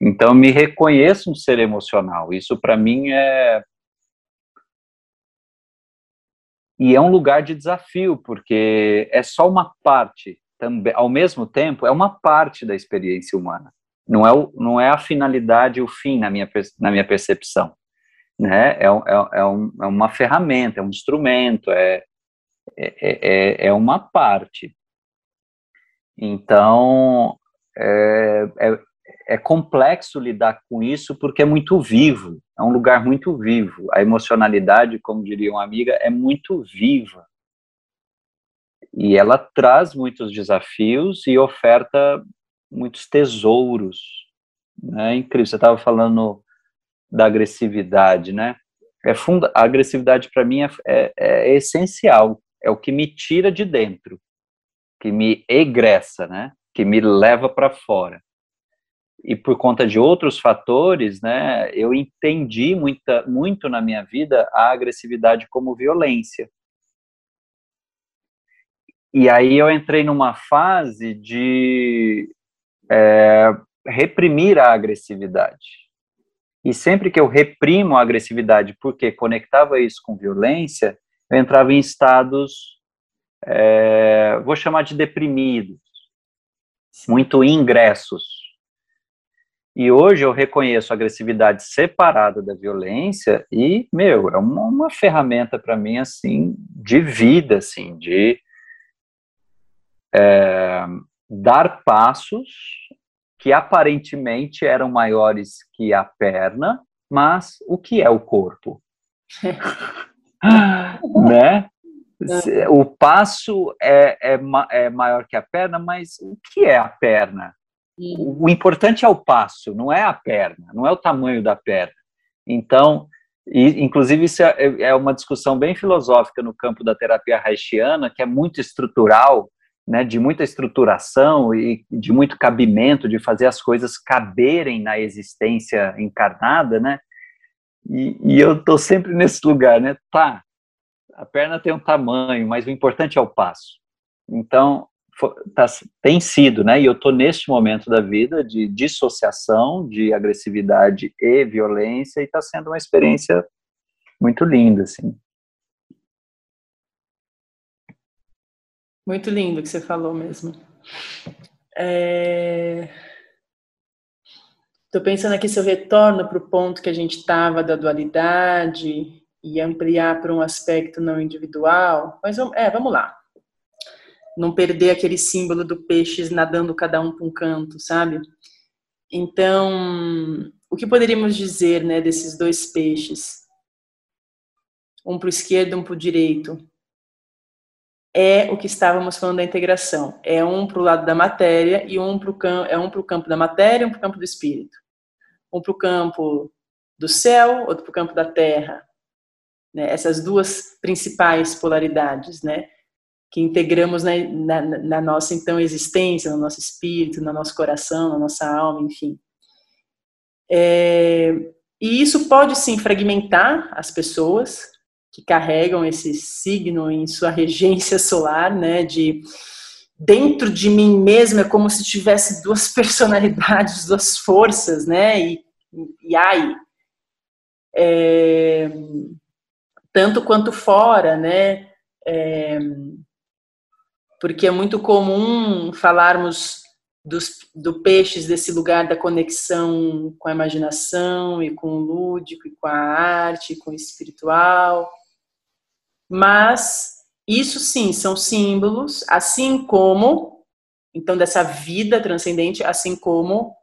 Então, me reconheço um ser emocional. Isso para mim é e é um lugar de desafio, porque é só uma parte, também, ao mesmo tempo, é uma parte da experiência humana não é, o, não é a finalidade, o fim na minha, na minha percepção. Né? É, é, é, um, é uma ferramenta, é um instrumento, é, é, é, é uma parte. Então, é, é, é complexo lidar com isso porque é muito vivo, é um lugar muito vivo. A emocionalidade, como diria uma amiga, é muito viva. E ela traz muitos desafios e oferta muitos tesouros. Né? É incrível. Você estava falando da agressividade, né? é funda a agressividade para mim é, é, é, essencial, é o que me tira de dentro, que me egressa, né? Que me leva para fora. E por conta de outros fatores, né, eu entendi muita, muito na minha vida a agressividade como violência. E aí eu entrei numa fase de é, reprimir a agressividade. E sempre que eu reprimo a agressividade, porque conectava isso com violência, eu entrava em estados, é, vou chamar de deprimidos, muito ingressos. E hoje eu reconheço a agressividade separada da violência e, meu, é uma, uma ferramenta para mim, assim, de vida, assim, de é, dar passos que aparentemente eram maiores que a perna, mas o que é o corpo? né? O passo é, é, é, maior que a perna, mas o que é a perna? O, importante é o passo, não é a perna, não é o tamanho da perna. Então, e, inclusive, isso é, é uma discussão bem filosófica no campo da terapia haitiana, que é muito estrutural, né, de muita estruturação e de muito cabimento, de fazer as coisas caberem na existência encarnada, né? E, e eu tô sempre nesse lugar, né? Tá, a perna tem um tamanho, mas o importante é o passo. Então, tá, tem sido, né? E eu tô neste momento da vida de dissociação, de agressividade e violência, e está sendo uma experiência muito linda, assim. Muito lindo que você falou mesmo. Estou é... pensando aqui se eu retorno para o ponto que a gente estava da dualidade e ampliar para um aspecto não individual. Mas é, vamos lá. Não perder aquele símbolo do peixe nadando cada um para um canto, sabe? Então, o que poderíamos dizer né, desses dois peixes? Um para o esquerdo, um para o direito é o que estávamos falando da integração. É um para o lado da matéria e um para o campo, é um campo da matéria e um para o campo do espírito. Um para o campo do céu, outro para o campo da terra. Né? Essas duas principais polaridades, né? Que integramos na, na, na, nossa então existência, no nosso espírito, no nosso coração, na nossa alma, enfim. É, e isso pode sim fragmentar as pessoas, que carregam esse signo em sua regência solar, né? De dentro de mim mesmo é como se tivesse duas personalidades, duas forças, né? E, e ai, é, tanto quanto fora, né? É, porque é muito comum falarmos dos, do peixes desse lugar da conexão com a imaginação e com o lúdico e com a arte, e com o espiritual. Mas isso sim são símbolos, assim como então dessa vida transcendente, assim como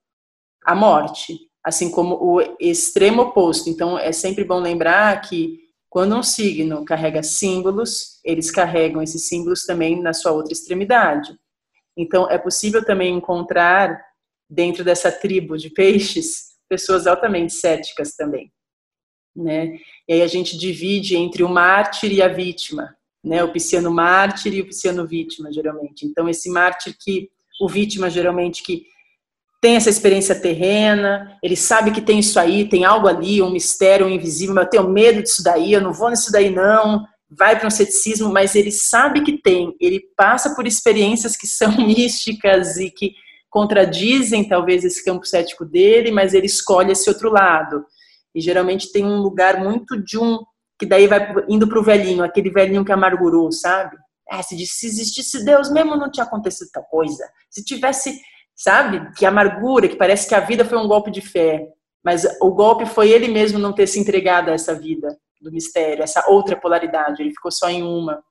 a morte, assim como o extremo oposto. Então é sempre bom lembrar que quando um signo carrega símbolos, eles carregam esses símbolos também na sua outra extremidade. Então é possível também encontrar dentro dessa tribo de peixes pessoas altamente céticas também né? E aí a gente divide entre o mártir e a vítima, né? O pisciano mártir e o pisciano vítima, geralmente. Então esse mártir que o vítima geralmente que tem essa experiência terrena, ele sabe que tem isso aí, tem algo ali, um mistério, um invisível, mas eu tenho medo disso daí, eu não vou nisso daí não, vai para um ceticismo, mas ele sabe que tem, ele passa por experiências que são místicas e que contradizem talvez esse campo cético dele, mas ele escolhe esse outro lado. E geralmente tem um lugar muito de um. que daí vai indo para o velhinho, aquele velhinho que amargurou, sabe? É, se, se existisse Deus mesmo, não tinha acontecido tal coisa. Se tivesse, sabe? Que amargura, que parece que a vida foi um golpe de fé. Mas o golpe foi ele mesmo não ter se entregado a essa vida do mistério, essa outra polaridade. Ele ficou só em uma.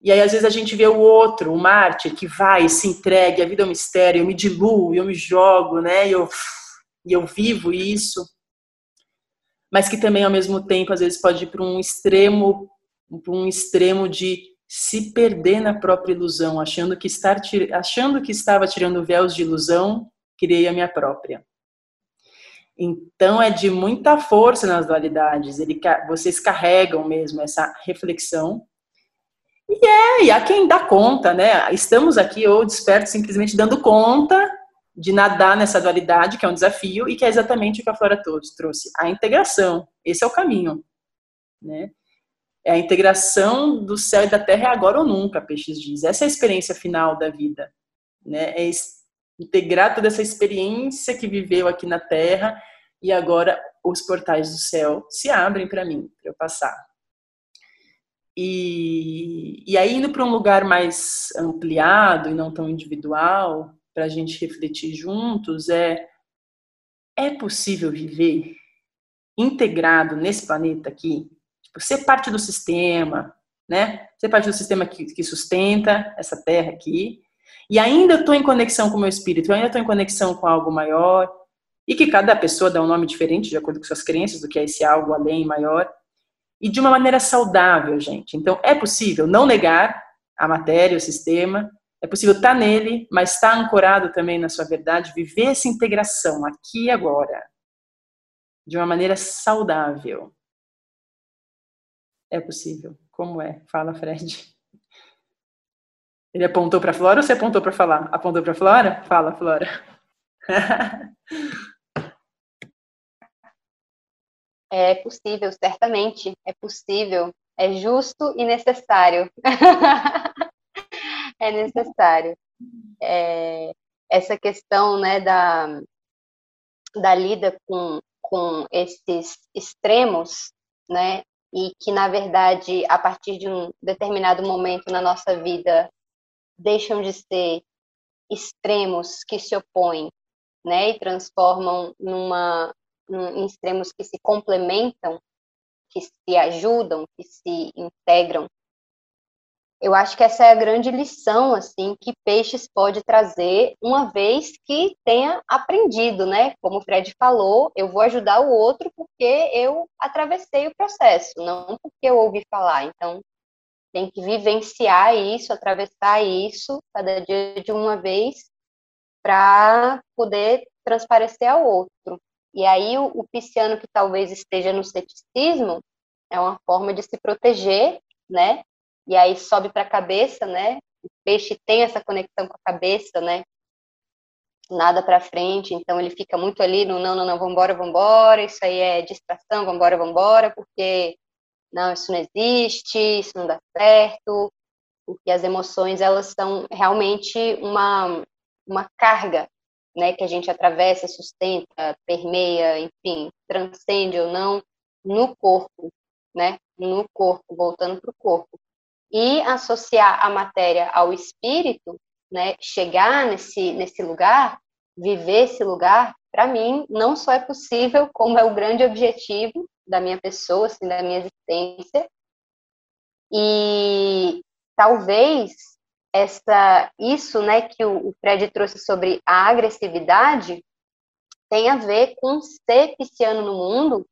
E aí, às vezes, a gente vê o outro, o mártir, que vai, se entrega, a vida é um mistério, eu me diluo, eu me jogo, né? E eu, e eu vivo isso mas que também ao mesmo tempo às vezes pode ir para um extremo, para um extremo de se perder na própria ilusão, achando que estar achando que estava tirando véus de ilusão, criei a minha própria. Então é de muita força nas dualidades. Ele, vocês carregam mesmo essa reflexão. E é, e há quem dá conta, né? Estamos aqui ou despertos simplesmente dando conta de nadar nessa dualidade, que é um desafio, e que é exatamente o que a Flora trouxe, a integração. Esse é o caminho, né? É a integração do céu e da terra é agora ou nunca, Peixes diz. Essa é a experiência final da vida, né? É integrar toda essa experiência que viveu aqui na terra e agora os portais do céu se abrem para mim, para eu passar. E, e aí, indo para um lugar mais ampliado e não tão individual, para a gente refletir juntos é é possível viver integrado nesse planeta aqui, tipo, ser parte do sistema, né? Ser parte do sistema que, que sustenta essa terra aqui, e ainda estou em conexão com o meu espírito, eu ainda estou em conexão com algo maior, e que cada pessoa dá um nome diferente de acordo com suas crenças do que é esse algo além maior, e de uma maneira saudável, gente. Então, é possível não negar a matéria, o sistema, é possível estar nele, mas estar ancorado também na sua verdade, viver essa integração aqui e agora, de uma maneira saudável. É possível. Como é? Fala, Fred. Ele apontou para Flora ou você apontou para falar? Apontou para Flora? Fala, Flora. É possível, certamente. É possível. É justo e necessário. é necessário. É, essa questão né, da, da lida com, com esses extremos, né, e que, na verdade, a partir de um determinado momento na nossa vida, deixam de ser extremos que se opõem, né, e transformam numa, em extremos que se complementam, que se ajudam, que se integram, eu acho que essa é a grande lição assim que Peixes pode trazer uma vez que tenha aprendido, né? Como o Fred falou, eu vou ajudar o outro porque eu atravessei o processo, não porque eu ouvi falar. Então, tem que vivenciar isso, atravessar isso cada dia de uma vez para poder transparecer ao outro. E aí o, o pisciano que talvez esteja no ceticismo é uma forma de se proteger, né? E aí sobe para a cabeça, né? O peixe tem essa conexão com a cabeça, né? Nada para frente, então ele fica muito ali no não, não, não, vambora, vambora, isso aí é distração, vambora, vambora, porque não, isso não existe, isso não dá certo, porque as emoções elas são realmente uma uma carga, né, que a gente atravessa, sustenta, permeia, enfim, transcende ou não no corpo, né, no corpo, voltando para o corpo e associar a matéria ao espírito, né, chegar nesse, nesse lugar, viver esse lugar, para mim, não só é possível, como é o grande objetivo da minha pessoa, assim, da minha existência. E talvez essa, isso né, que o, o Fred trouxe sobre a agressividade tem a ver com ser pisciano no mundo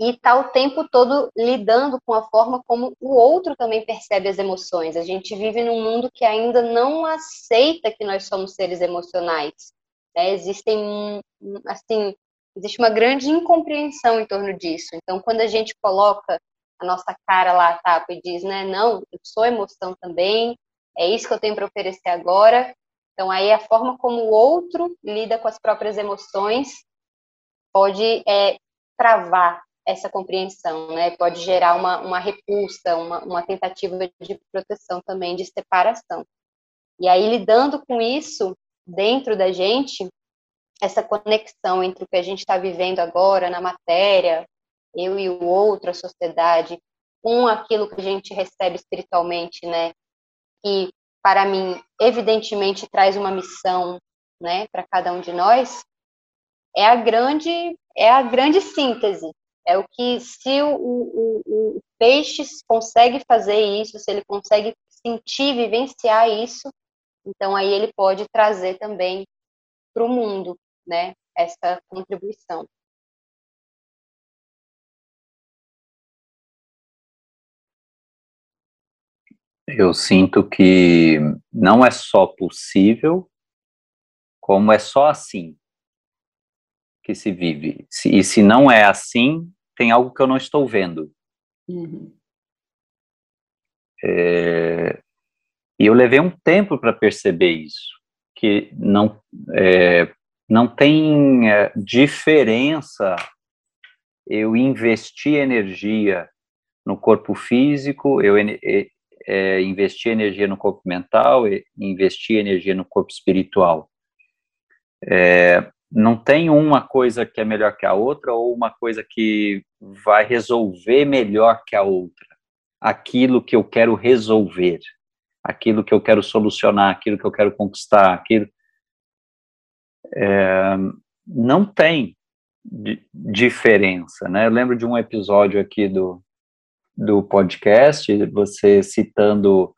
e está o tempo todo lidando com a forma como o outro também percebe as emoções. A gente vive num mundo que ainda não aceita que nós somos seres emocionais. Né? Existem, assim, existe uma grande incompreensão em torno disso. Então, quando a gente coloca a nossa cara lá a tapa e diz, né, não, eu sou emoção também, é isso que eu tenho para oferecer agora. Então, aí a forma como o outro lida com as próprias emoções pode é, travar essa compreensão, né? Pode gerar uma, uma repulsa, uma, uma tentativa de proteção também, de separação. E aí, lidando com isso dentro da gente, essa conexão entre o que a gente está vivendo agora na matéria, eu e o outro, a sociedade, com aquilo que a gente recebe espiritualmente, né? Que, para mim, evidentemente traz uma missão, né, para cada um de nós, é a grande é a grande síntese é o que, se o, o, o peixe consegue fazer isso, se ele consegue sentir, vivenciar isso, então aí ele pode trazer também para o mundo, né, essa contribuição. Eu sinto que não é só possível, como é só assim. Que se vive. e se não é assim, tem algo que eu não estou vendo. Uhum. É, e eu levei um tempo para perceber isso, que não, é, não tem é, diferença eu investir energia no corpo físico, eu é, investir energia no corpo mental, investir energia no corpo espiritual. É, não tem uma coisa que é melhor que a outra ou uma coisa que vai resolver melhor que a outra. Aquilo que eu quero resolver, aquilo que eu quero solucionar, aquilo que eu quero conquistar, aquilo. É, não tem diferença, né? Eu lembro de um episódio aqui do, do podcast, você citando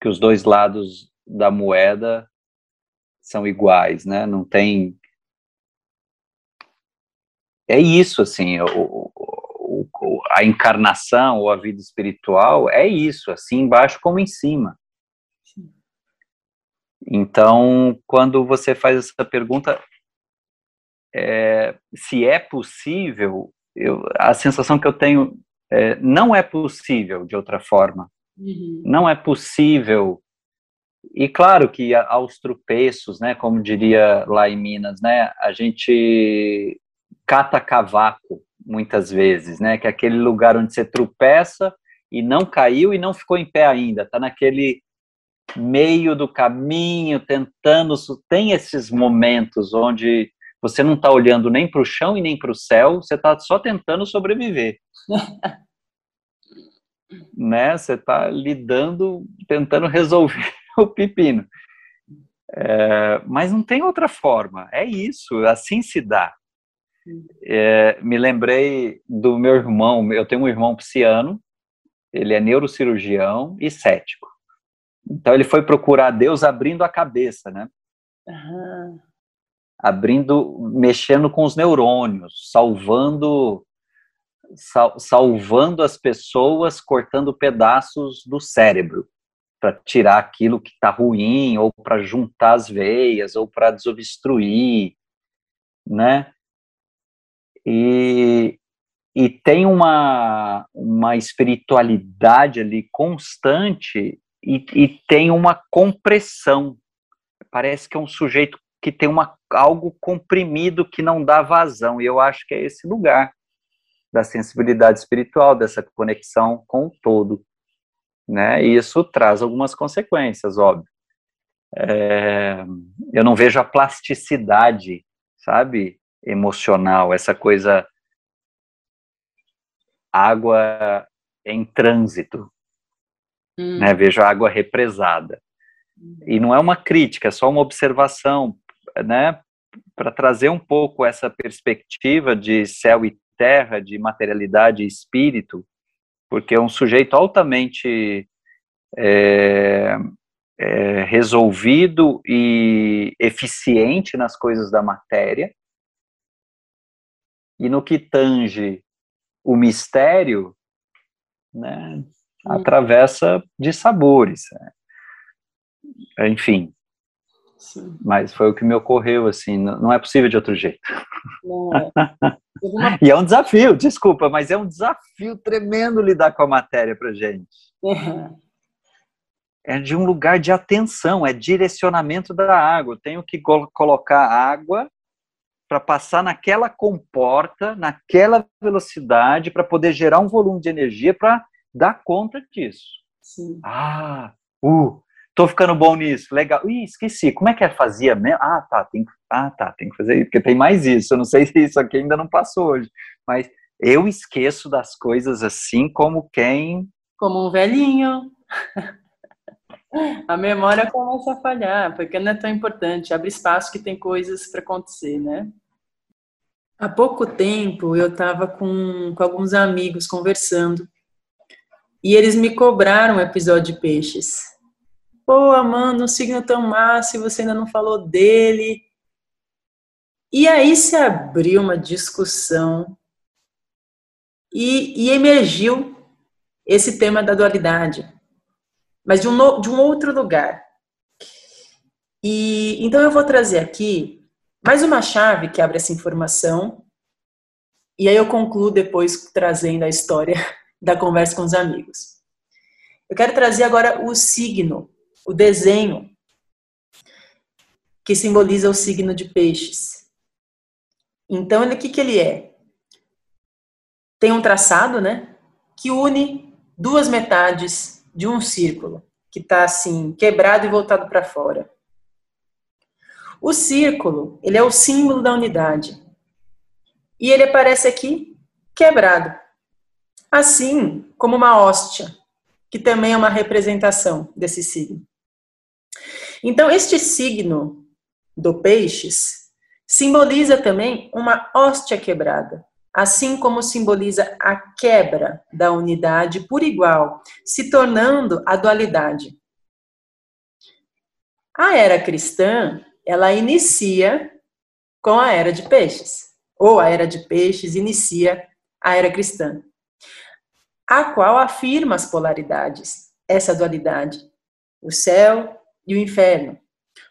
que os dois lados da moeda são iguais, né? Não tem é isso, assim, o, o, a encarnação ou a vida espiritual é isso, assim embaixo como em cima. Então, quando você faz essa pergunta, é, se é possível, eu, a sensação que eu tenho é, não é possível de outra forma. Uhum. Não é possível. E claro que aos tropeços, né, como diria lá em Minas, né, a gente cata cavaco muitas vezes, né, que é aquele lugar onde você tropeça e não caiu e não ficou em pé ainda, está naquele meio do caminho, tentando. Tem esses momentos onde você não está olhando nem para o chão e nem para o céu, você está só tentando sobreviver. né? Você está lidando, tentando resolver o pepino. É, mas não tem outra forma. É isso, assim se dá. É, me lembrei do meu irmão. Eu tenho um irmão pisciano. Ele é neurocirurgião e cético. Então ele foi procurar Deus abrindo a cabeça, né? Uhum. Abrindo, mexendo com os neurônios, salvando sal, salvando as pessoas, cortando pedaços do cérebro para tirar aquilo que está ruim, ou para juntar as veias, ou para desobstruir, né? E, e tem uma, uma espiritualidade ali constante e, e tem uma compressão. Parece que é um sujeito que tem uma, algo comprimido que não dá vazão, e eu acho que é esse lugar da sensibilidade espiritual, dessa conexão com o todo. Né? E isso traz algumas consequências, óbvio. É, eu não vejo a plasticidade, sabe, emocional, essa coisa água em trânsito, hum. né? Vejo água represada. E não é uma crítica, é só uma observação, né? Para trazer um pouco essa perspectiva de céu e terra, de materialidade e espírito, porque é um sujeito altamente é, é, resolvido e eficiente nas coisas da matéria, e no que tange o mistério, né, atravessa de sabores. Né? Enfim, Sim. Mas foi o que me ocorreu, assim, não é possível de outro jeito. Não, é. e é um desafio, desculpa, mas é um desafio tremendo lidar com a matéria para gente. Uhum. É de um lugar de atenção, é direcionamento da água. Eu tenho que colocar água para passar naquela comporta, naquela velocidade, para poder gerar um volume de energia para dar conta disso. Sim. Ah, uh, tô ficando bom nisso, legal. Ih, esqueci, como é que é fazia mesmo? Ah, tá, tem, ah, tá, tem que fazer isso, porque tem mais isso. Eu não sei se isso aqui ainda não passou hoje, mas eu esqueço das coisas assim como quem. Como um velhinho. A memória começa a falhar, porque não é tão importante. Abre espaço que tem coisas para acontecer, né? Há pouco tempo eu estava com, com alguns amigos conversando e eles me cobraram um episódio de peixes. Pô, Amanda, um signo tão massa e você ainda não falou dele. E aí se abriu uma discussão e, e emergiu esse tema da dualidade, mas de um, de um outro lugar. E então eu vou trazer aqui Mais uma chave que abre essa informação, e aí eu concluo depois trazendo a história da conversa com os amigos. Eu quero trazer agora o signo, o desenho, que simboliza o signo de peixes. Então, o que, que ele é? Tem um traçado, né? Que une duas metades de um círculo, que está assim, quebrado e voltado para fora. O círculo, ele é o símbolo da unidade. E ele aparece aqui quebrado. Assim como uma hóstia, que também é uma representação desse signo. Então, este signo do peixes simboliza também uma hóstia quebrada, assim como simboliza a quebra da unidade por igual, se tornando a dualidade. A era cristã ela inicia com a era de peixes, ou a era de peixes inicia a era cristã, a qual afirma as polaridades, essa dualidade, o céu e o inferno,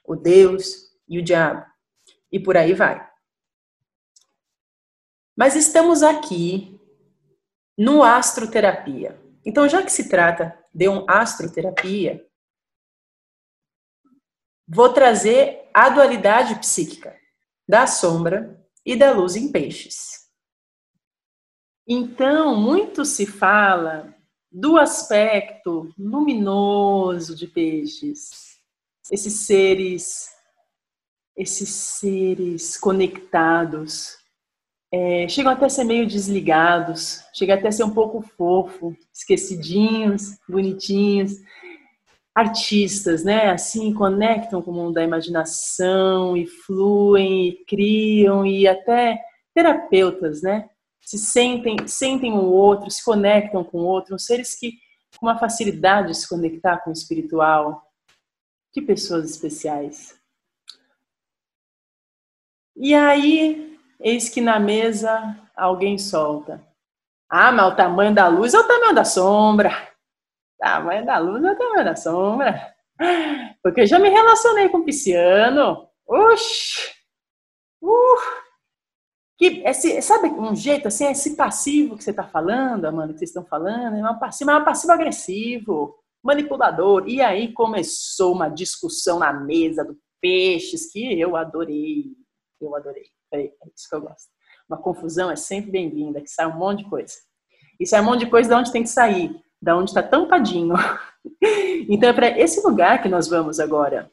o Deus e o diabo, e por aí vai. Mas estamos aqui no astroterapia. Então, já que se trata de um astroterapia, vou trazer a dualidade psíquica da sombra e da luz em peixes. Então, muito se fala do aspecto luminoso de peixes, esses seres, esses seres conectados, é, chegam até a ser meio desligados, chegam até a ser um pouco fofo, esquecidinhos, bonitinhos, artistas, né? Assim, conectam com o mundo da imaginação e fluem e criam e até terapeutas, né? Se sentem, sentem o outro, se conectam com o outro, seres que com uma facilidade de se conectar com o espiritual. Que pessoas especiais. E aí, eis que na mesa alguém solta. Ah, mas o tamanho da luz é o tamanho da sombra tamanho da luz o tamanho da sombra. Porque eu já me relacionei com o pisciano. Oxi! Uh! Que, esse, sabe um jeito assim, esse passivo que você está falando, Amanda, que vocês estão falando, é um passivo, é um passivo agressivo, manipulador. E aí começou uma discussão na mesa do peixes que eu adorei. Eu adorei. É isso que eu gosto. Uma confusão é sempre bem-vinda, que sai um monte de coisa. E sai um monte de coisa de onde tem que sair da onde está tampadinho. então é para esse lugar que nós vamos agora,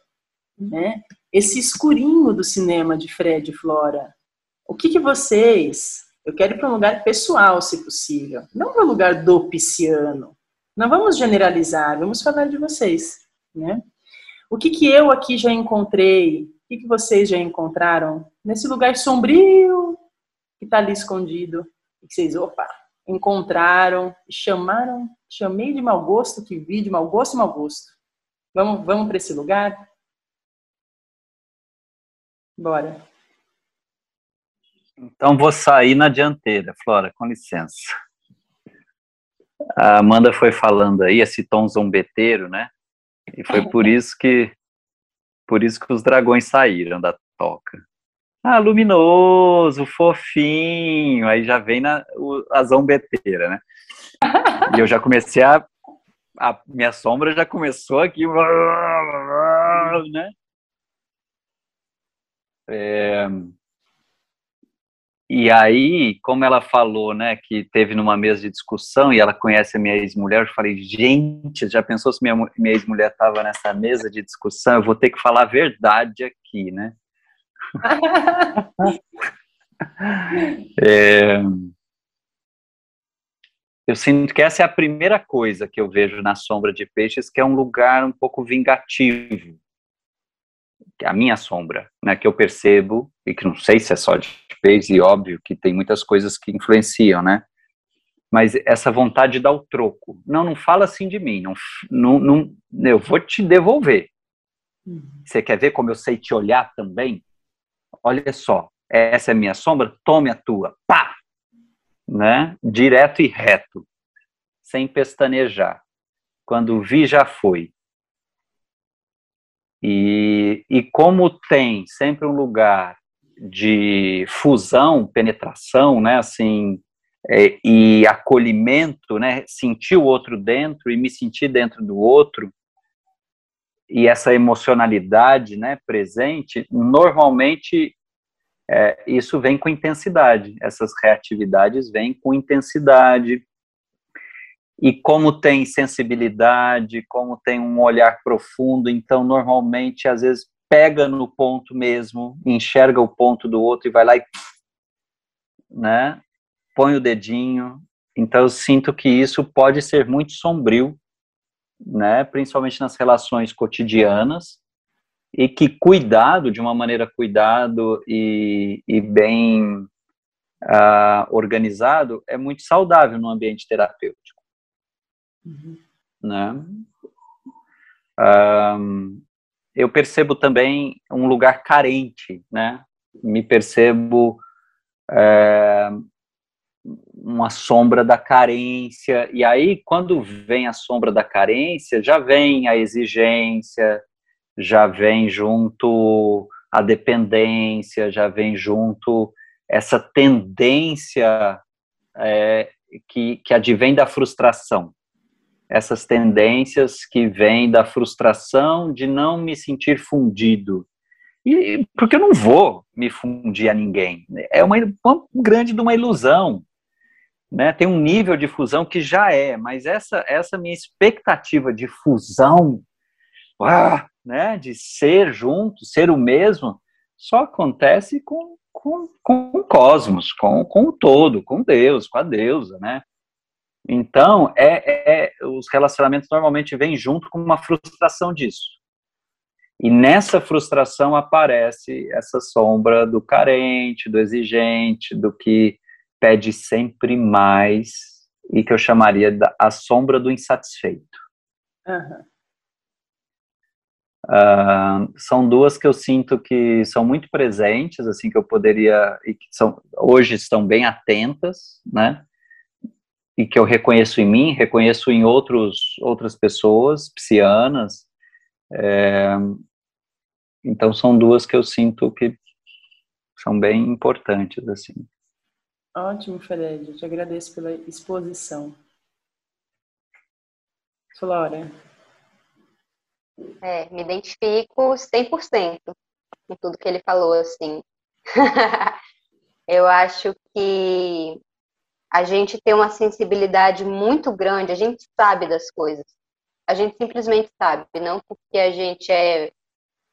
né? Esse escurinho do cinema de Fred e Flora. O que, que vocês? Eu quero ir para um lugar pessoal, se possível, não para o lugar do pisciano. Não vamos generalizar, vamos falar de vocês, né? O que, que eu aqui já encontrei? O que, que vocês já encontraram nesse lugar sombrio que está ali escondido? E que vocês, opa, encontraram, chamaram, chamei de mau gosto, que vi de mau gosto mau gosto. Vamos, vamos para esse lugar? Bora. Então vou sair na dianteira, Flora, com licença. A Amanda foi falando aí esse tom zombeteiro, né? E foi por isso que por isso que os dragões saíram da toca. Ah, luminoso, fofinho. Aí já vem na, o, a zombeteira, né? e eu já comecei a. A minha sombra já começou aqui, né? É, e aí, como ela falou, né, que teve numa mesa de discussão e ela conhece a minha ex-mulher, eu falei, gente, já pensou se minha, minha ex-mulher estava nessa mesa de discussão? Eu vou ter que falar a verdade aqui, né? é, eu sinto que essa é a primeira coisa que eu vejo na sombra de peixes, que é um lugar um pouco vingativo. É a minha sombra, né, que eu percebo, e que não sei se é só de peixes, e óbvio que tem muitas coisas que influenciam, né? Mas essa vontade de dar o troco. Não, não fala assim de mim, não, não, não eu vou te devolver. Uhum. Você quer ver como eu sei te olhar também? Olha só, essa é minha sombra, tome a tua, pá! Né? Direto e reto, sem pestanejar. Quando vi, já foi. E, e como tem sempre um lugar de fusão, penetração, né, assim, é, e acolhimento, né, sentir o outro dentro e me sentir dentro do outro, e essa emocionalidade, né, presente, normalmente é, isso vem com intensidade, essas reatividades vêm com intensidade, e como tem sensibilidade, como tem um olhar profundo, então normalmente às vezes pega no ponto mesmo, enxerga o ponto do outro e vai lá e né, põe o dedinho. Então eu sinto que isso pode ser muito sombrio, né, principalmente nas relações cotidianas, e que cuidado, de uma maneira cuidado e, e bem uh, organizado, é muito saudável no ambiente terapêutico. Uhum. Né? Um, eu percebo também um lugar carente, né? Me percebo é, uma sombra da carência, e aí quando vem a sombra da carência, já vem a exigência, já vem junto a dependência, já vem junto essa tendência é, que, que advém da frustração essas tendências que vêm da frustração de não me sentir fundido. E porque eu não vou me fundir a ninguém. É uma, uma grande de uma ilusão. Né? Tem um nível de fusão que já é, mas essa essa minha expectativa de fusão, ah, né, de ser junto, ser o mesmo, só acontece com, com, com o cosmos, com, com o todo, com Deus, com a deusa, né? Então, é, é, os relacionamentos normalmente vêm junto com uma frustração disso. E nessa frustração aparece essa sombra do carente, do exigente, do que pede sempre mais, e que eu chamaria da, a sombra do insatisfeito. Uhum. Uh, são duas que eu sinto que são muito presentes, assim, que eu poderia, e que são, hoje estão bem atentas, né? e que eu reconheço em mim, reconheço em outros, outras pessoas, psianas. É, então são duas que eu sinto que são bem importantes assim. Ótimo, Fred. Eu te agradeço pela exposição. Flora. É, me identifico 100% com tudo que ele falou, assim. eu acho que a gente tem uma sensibilidade muito grande, a gente sabe das coisas. A gente simplesmente sabe, não porque a gente é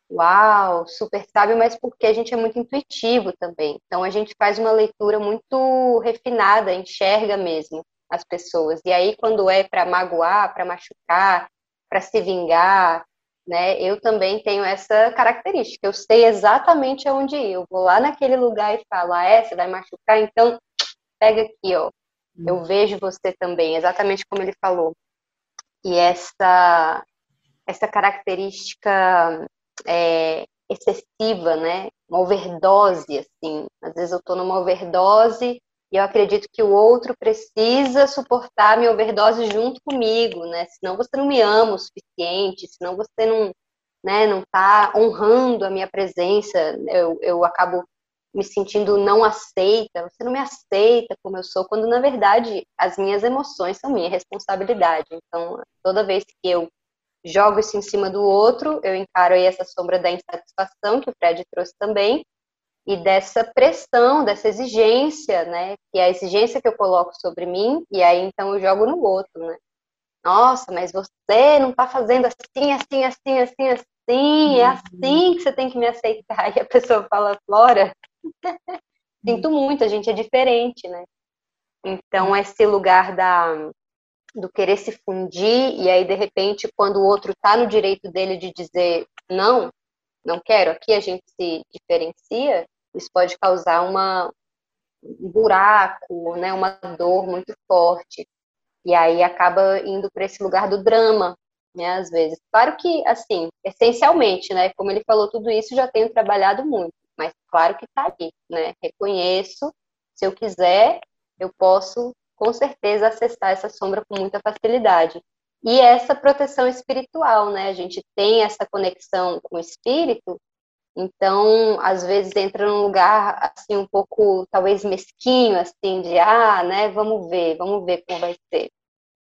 uau, super sábio, mas porque a gente é muito intuitivo também. Então a gente faz uma leitura muito refinada, enxerga mesmo as pessoas. E aí quando é para magoar, para machucar, para se vingar, né? Eu também tenho essa característica. Eu sei exatamente aonde ir. Eu vou lá naquele lugar e falo: "Ah, é, você vai machucar, então pega aqui, ó. Eu hum. vejo você também, exatamente como ele falou. E essa, essa característica é, excessiva, né? Uma overdose, assim. Às vezes eu estou numa overdose e eu acredito que o outro precisa suportar minha overdose junto comigo, né? Senão você não me ama o suficiente, senão você não, né, não está honrando a minha presença. Eu, eu acabo me sentindo não aceita, você não me aceita como eu sou, quando na verdade as minhas emoções são minha responsabilidade. Então, toda vez que eu jogo isso em cima do outro, eu encaro aí essa sombra da insatisfação que o Fred trouxe também, e dessa pressão, dessa exigência, né? Que é a exigência que eu coloco sobre mim, e aí então eu jogo no outro, né? Nossa, mas você não tá fazendo assim, assim, assim, assim, assim, é uhum. assim que você tem que me aceitar. E a pessoa fala, Flora, Sinto muito, a gente é diferente, né? Então, esse lugar da, do querer se fundir, e aí, de repente, quando o outro está no direito dele de dizer não, não quero, aqui a gente se diferencia, isso pode causar uma, um buraco, né, uma dor muito forte. E aí acaba indo para esse lugar do drama, né, às vezes. Claro que, assim, essencialmente, né, como ele falou tudo isso, já tenho trabalhado muito mas claro que está ali, né? Reconheço, se eu quiser, eu posso com certeza acessar essa sombra com muita facilidade. E essa proteção espiritual, né? A gente tem essa conexão com o espírito, Então, às vezes entra num lugar assim um pouco talvez mesquinho assim de ah, né, vamos ver, vamos ver como vai ser.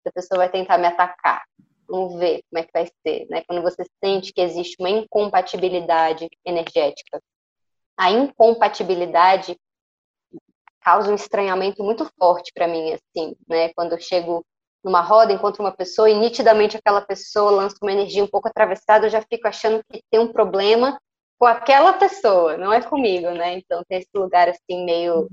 A pessoa vai tentar me atacar. Vamos ver como é que vai ser, né? Quando você sente que existe uma incompatibilidade energética. A incompatibilidade causa um estranhamento muito forte para mim, assim, né? Quando eu chego numa roda, encontro uma pessoa e nitidamente aquela pessoa lança uma energia um pouco atravessada, eu já fico achando que tem um problema com aquela pessoa, não é comigo, né? Então tem esse lugar assim meio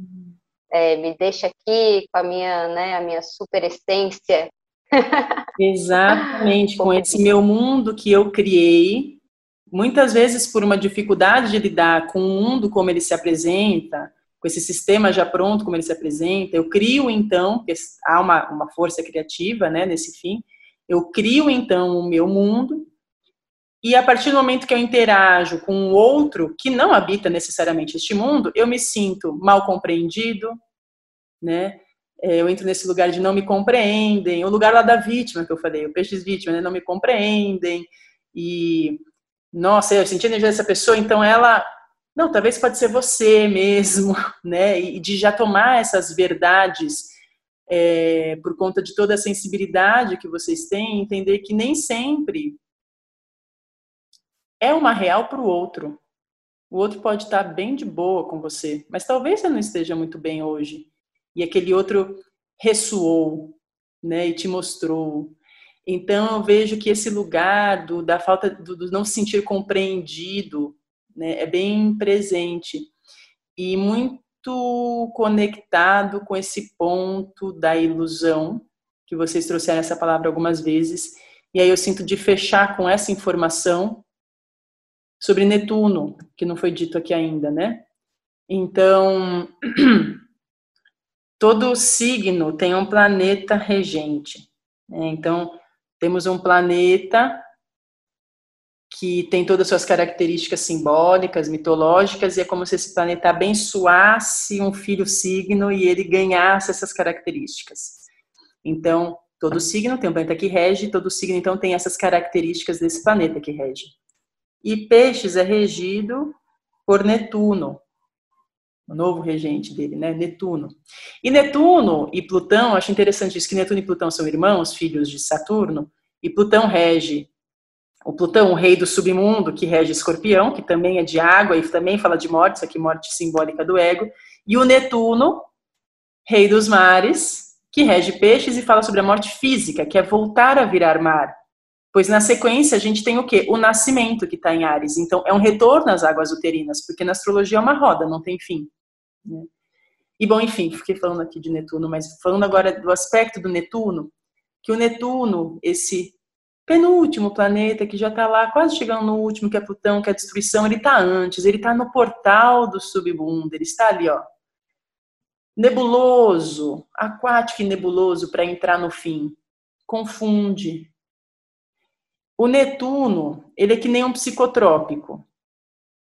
é, me deixa aqui com a minha, né, a minha super essência. Exatamente, com esse meu mundo que eu criei, muitas vezes por uma dificuldade de lidar com o mundo como ele se apresenta, esse sistema já pronto, como ele se apresenta, eu crio então, há uma, uma força criativa né, nesse fim, eu crio então o meu mundo, e a partir do momento que eu interajo com um outro que não habita necessariamente este mundo, eu me sinto mal compreendido, né? É, eu entro nesse lugar de não me compreendem, o lugar lá da vítima que eu falei, o peixe vítima, né? não me compreendem, e nossa, eu senti a energia dessa pessoa, então ela não, talvez pode ser você mesmo, né? E de já tomar essas verdades é, por conta de toda a sensibilidade que vocês têm, entender que nem sempre é uma real para o outro. O outro pode estar bem de boa com você, mas talvez você não esteja muito bem hoje. E aquele outro ressoou, né? E te mostrou. Então eu vejo que esse lugar do, da falta do, do não se sentir compreendido né? É bem presente e muito conectado com esse ponto da ilusão que vocês trouxeram essa palavra algumas vezes. E aí eu sinto de fechar com essa informação sobre Netuno, que não foi dito aqui ainda, né? Então, todo signo tem um planeta regente. Né? Então, temos um planeta que tem todas as suas características simbólicas, mitológicas, e é como se esse planeta abençoasse um filho signo e ele ganhasse essas características. Então, todo signo tem um planeta que rege, todo signo então tem essas características desse planeta que rege. E Peixes é regido por Netuno, o novo regente dele, né? Netuno. E Netuno e Plutão, acho interessante isso que Netuno e Plutão são irmãos, filhos de Saturno, e Plutão rege o Plutão, o rei do submundo, que rege Escorpião, que também é de água e também fala de morte, isso aqui morte simbólica do ego, e o Netuno, rei dos mares, que rege peixes e fala sobre a morte física, que é voltar a virar mar. Pois na sequência a gente tem o quê? O nascimento que está em Ares. Então é um retorno às águas uterinas, porque na astrologia é uma roda, não tem fim. Né? E bom, enfim, fiquei falando aqui de Netuno, mas falando agora do aspecto do Netuno, que o Netuno, esse penúltimo planeta, que já está lá quase chegando no último, que é Plutão, que é a destruição, ele está antes, ele está no portal do submundo, ele está ali, ó. Nebuloso, aquático e nebuloso para entrar no fim. Confunde. O Netuno, ele é que nem um psicotrópico.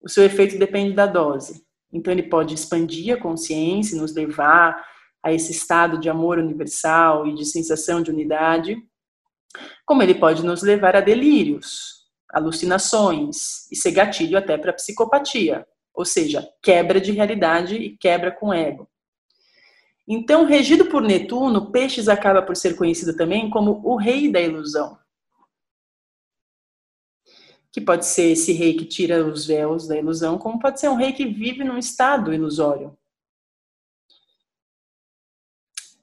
O seu efeito depende da dose. Então ele pode expandir a consciência, nos levar a esse estado de amor universal e de sensação de unidade, como ele pode nos levar a delírios, alucinações e ser gatilho até para psicopatia, ou seja, quebra de realidade e quebra com ego. Então, regido por Netuno, Peixes acaba por ser conhecido também como o rei da ilusão. Que pode ser esse rei que tira os véus da ilusão, como pode ser um rei que vive num estado ilusório.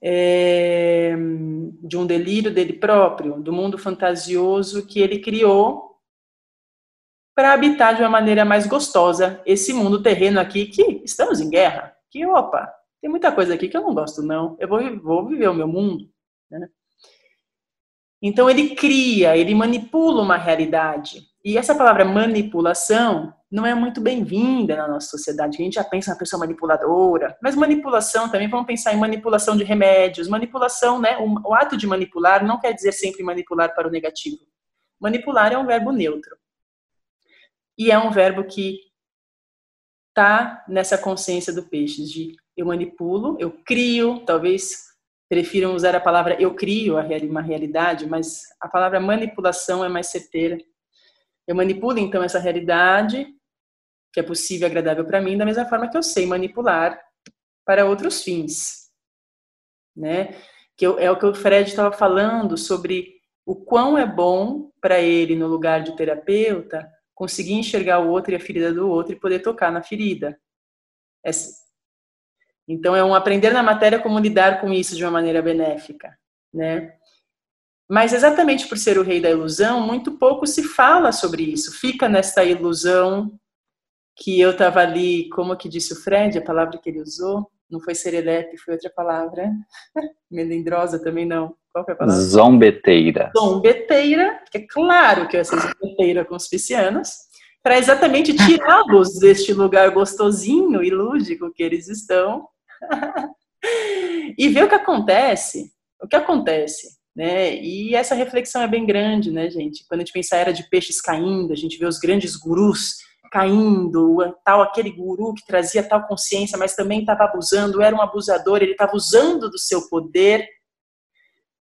É, de um delírio dele próprio, do mundo fantasioso que ele criou para habitar de uma maneira mais gostosa esse mundo terreno aqui que estamos em guerra. Que opa, tem muita coisa aqui que eu não gosto não. Eu vou, vou viver o meu mundo. Né? Então ele cria, ele manipula uma realidade. E essa palavra manipulação não é muito bem-vinda na nossa sociedade. A gente já pensa na pessoa manipuladora, mas manipulação também, vamos pensar em manipulação de remédios. Manipulação, né? O, o ato de manipular não quer dizer sempre manipular para o negativo. Manipular é um verbo neutro. E é um verbo que tá nessa consciência do peixe de eu manipulo, eu crio, talvez prefiram usar a palavra eu crio uma realidade, mas a palavra manipulação é mais certeira. Eu manipulo então essa realidade que é possível e agradável para mim, da mesma forma que eu sei manipular para outros fins, né? Que eu, é o que o Fred estava falando sobre o quão é bom para ele, no lugar de terapeuta, conseguir enxergar o outro e a ferida do outro e poder tocar na ferida. Então, é um aprender na matéria como lidar com isso de uma maneira benéfica, né? Mas exatamente por ser o rei da ilusão, muito pouco se fala sobre isso. Fica nesta ilusão que eu estava ali, como que disse o Fred, a palavra que ele usou, não foi serelepe, foi outra palavra. Melindrosa também não. Qual foi a palavra? Zombeteira. Zombeteira, é claro que eu ia ser zombeteira com os piscianos, para exatamente tirá-los deste lugar gostosinho e lúdico que eles estão e ver o que acontece. O que acontece? Né? E essa reflexão é bem grande, né, gente? Quando a gente pensa a era de peixes caindo, a gente vê os grandes gurus caindo, tal aquele guru que trazia tal consciência, mas também estava abusando, era um abusador, ele estava usando do seu poder,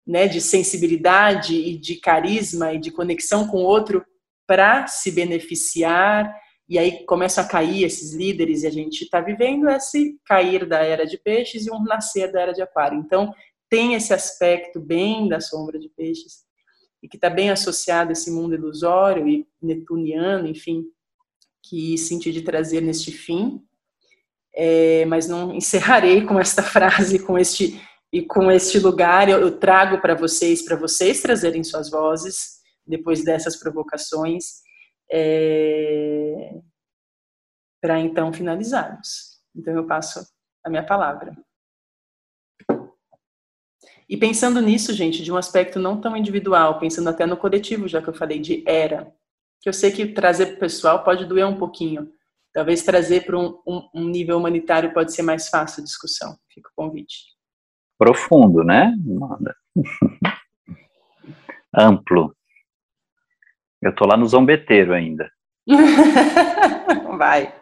né, de sensibilidade e de carisma e de conexão com o outro para se beneficiar. E aí começam a cair esses líderes e a gente está vivendo esse cair da era de peixes e um nascer da era de aquário. Então tem esse aspecto bem da sombra de peixes e que está bem associado a esse mundo ilusório e netuniano, enfim, que senti de trazer neste fim, é, mas não encerrarei com esta frase, com este e com este lugar eu, eu trago para vocês, para vocês trazerem suas vozes depois dessas provocações, é, para então finalizarmos. Então eu passo a minha palavra. E pensando nisso, gente, de um aspecto não tão individual, pensando até no coletivo, já que eu falei de era, que eu sei que trazer para o pessoal pode doer um pouquinho. Talvez trazer para um, um, um, nível humanitário pode ser mais fácil a discussão. Fica o convite. Profundo, né? Amplo. Eu tô lá no zombeteiro ainda. Vai.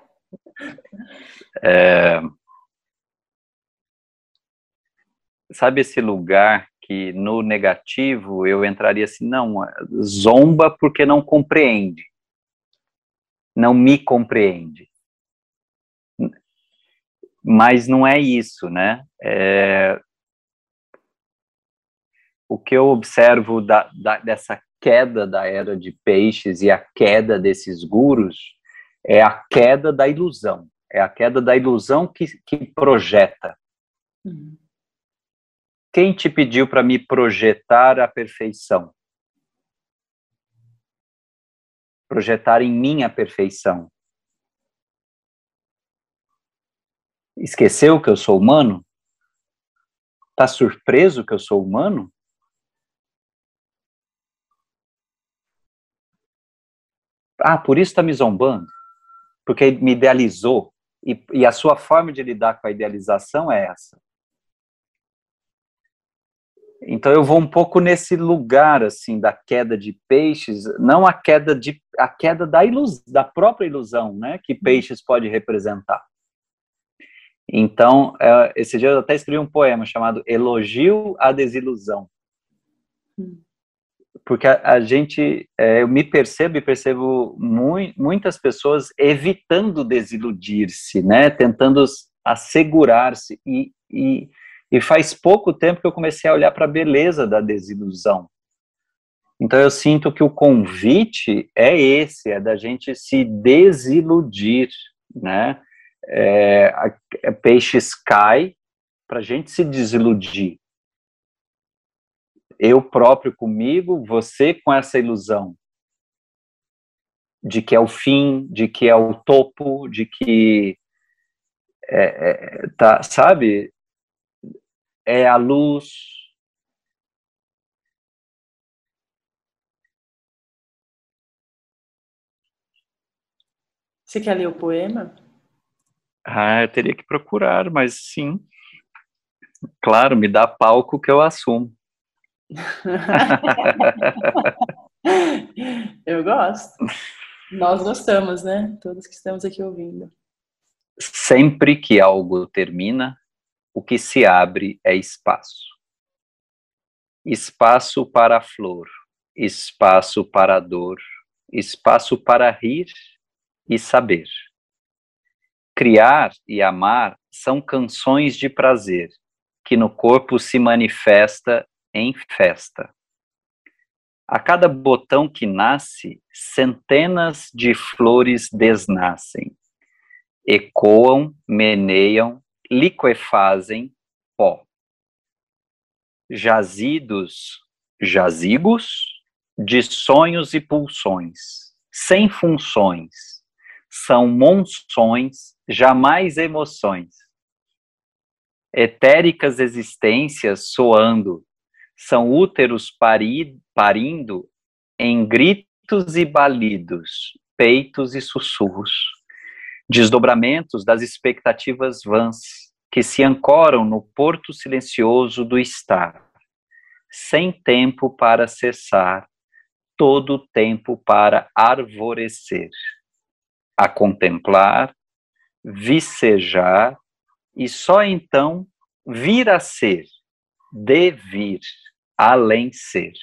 É... Sabe esse lugar que no negativo eu entraria assim, não, zomba porque não compreende, não me compreende. Mas não é isso, né? É... O que eu observo da, da, dessa queda da era de peixes e a queda desses gurus é a queda da ilusão, é a queda da ilusão que, que projeta. Uhum. Quem te pediu para me projetar a perfeição? Projetar em mim a perfeição. Esqueceu que eu sou humano? Está surpreso que eu sou humano? Ah, por isso está me zombando? Porque me idealizou. E, e a sua forma de lidar com a idealização é essa. Então eu vou um pouco nesse lugar assim da queda de peixes, não a queda de a queda da ilus, da própria ilusão, né, que uhum. peixes pode representar. Então, é, esse dia eu até escrevi um poema chamado Elogio à Desilusão. Hum. Porque a, a gente, é, eu me percebo e percebo mu muitas pessoas evitando desiludir-se, né, tentando assegurar-se e, e e faz pouco tempo que eu comecei a olhar para a beleza da desilusão. Então eu sinto que o convite é esse, é da gente se desiludir, né? É, a, a peixes cai para a gente se desiludir. Eu próprio comigo, você com essa ilusão de que é o fim, de que é o topo, de que é, é, tá, sabe? É a luz. Você quer ler o poema? Ah, eu teria que procurar, mas sim. Claro, me dá palco que eu assumo. eu gosto. Nós gostamos, né? Todos que estamos aqui ouvindo. Sempre que algo termina, o que se abre é espaço. Espaço para a flor, espaço para a dor, espaço para rir e saber, Criar e amar são canções de prazer, que no corpo se manifesta em festa. A cada botão que nasce, centenas de flores desnascem, ecoam, meneiam, liquefazem pó. Jazidos, jazigos, de sonhos e pulsões, sem funções, são monções, jamais emoções. Etéricas existências soando, são úteros pari, parindo em gritos e balidos, peitos e sussurros, desdobramentos das expectativas vãs que se ancoram no porto silencioso do estar, sem tempo para cessar, todo tempo para arvorecer, a contemplar, vicejar e só então vir a ser, devir além ser.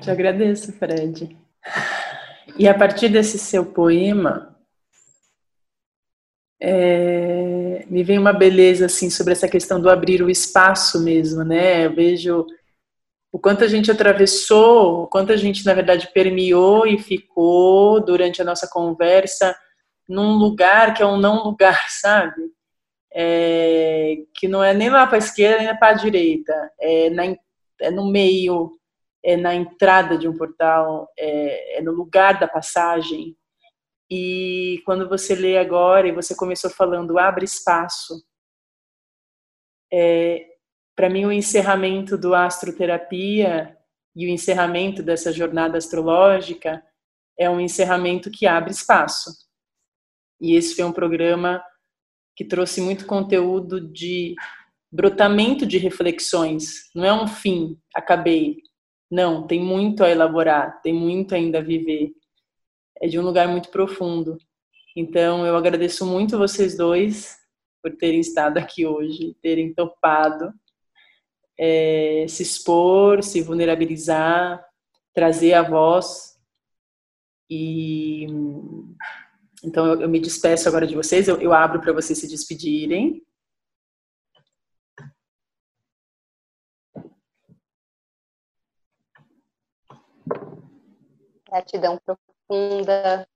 Te agradeço, Fred. E a partir desse seu poema, é, me vem uma beleza assim sobre essa questão do abrir o espaço mesmo, né? Eu vejo o quanto a gente atravessou, o quanto a gente na verdade permeou e ficou durante a nossa conversa num lugar que é um não lugar, sabe? é, que não é nem lá para a esquerda nem para a direita, é, na, é, no meio, é na entrada de um portal, é, é no lugar da passagem. E quando você lê agora e você começou falando abre espaço, é, para mim o encerramento do astroterapia e o encerramento dessa jornada astrológica é um encerramento que abre espaço. E esse foi um programa que trouxe muito conteúdo de brotamento de reflexões. Não é um fim, acabei. Não, tem muito a elaborar, tem muito ainda a viver. É de um lugar muito profundo. Então, eu agradeço muito vocês dois por terem estado aqui hoje, terem topado é, se expor, se vulnerabilizar, trazer a voz e então eu, eu me despeço agora de vocês, eu, eu abro para vocês se despedirem. Gratidão profunda,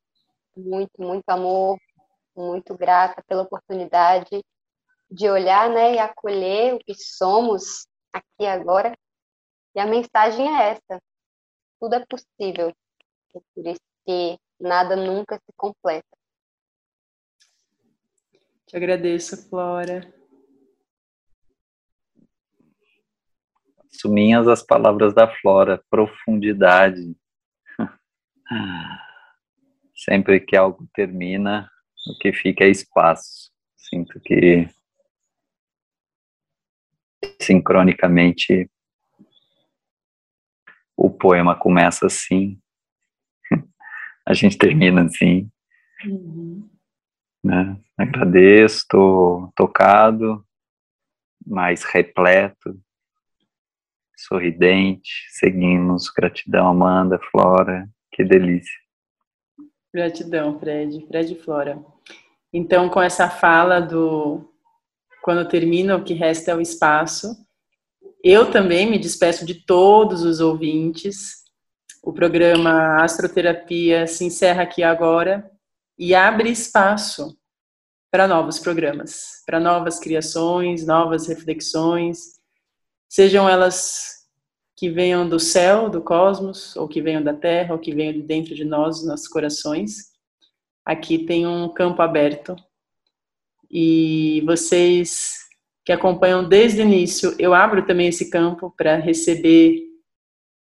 muito, muito amor, muito grata pela oportunidade de olhar né, e acolher o que somos aqui agora. E a mensagem é essa: tudo é possível. É por isso que nada nunca se completa. Te agradeço, Flora. Suminhas as palavras da Flora, profundidade. Sempre que algo termina, o que fica é espaço. Sinto que sincronicamente o poema começa assim a gente termina assim. Uhum. Né? Agradeço, estou tocado, mais repleto, sorridente. Seguimos. Gratidão, Amanda, Flora. Que delícia. Gratidão, Fred. Fred Flora. Então, com essa fala do quando termina, o que resta é o espaço. Eu também me despeço de todos os ouvintes o programa Astroterapia se encerra aqui agora e abre espaço para novos programas, para novas criações, novas reflexões, sejam elas que venham do céu, do cosmos, ou que venham da Terra, ou que venham de dentro de nós, nossos corações. Aqui tem um campo aberto. E vocês que acompanham desde o início, eu abro também esse campo para receber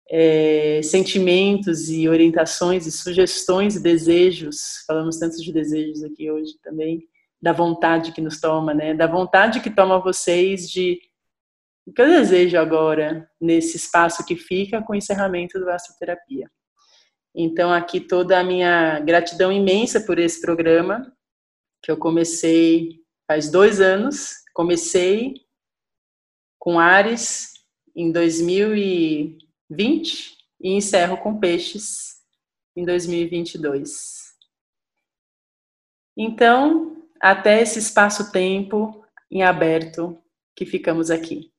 é, sentimentos e orientações e sugestões e desejos, falamos tanto de desejos aqui hoje também, da vontade que nos toma, né? Da vontade que toma vocês de o que eu desejo agora nesse espaço que fica com o encerramento do astroterapia. Então aqui toda a minha gratidão imensa por esse programa que eu comecei faz dois anos, comecei com Ares em 2000 e 20 e encerro com peixes em 2022. Então, até esse espaço-tempo em aberto que ficamos aqui.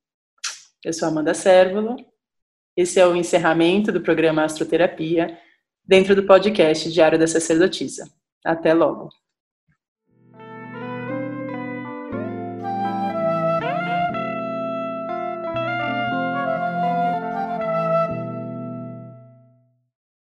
Eu sou Amanda Sérvulo. Esse é o encerramento do programa Astroterapia dentro do podcast Diário da Sacerdotisa. Até logo.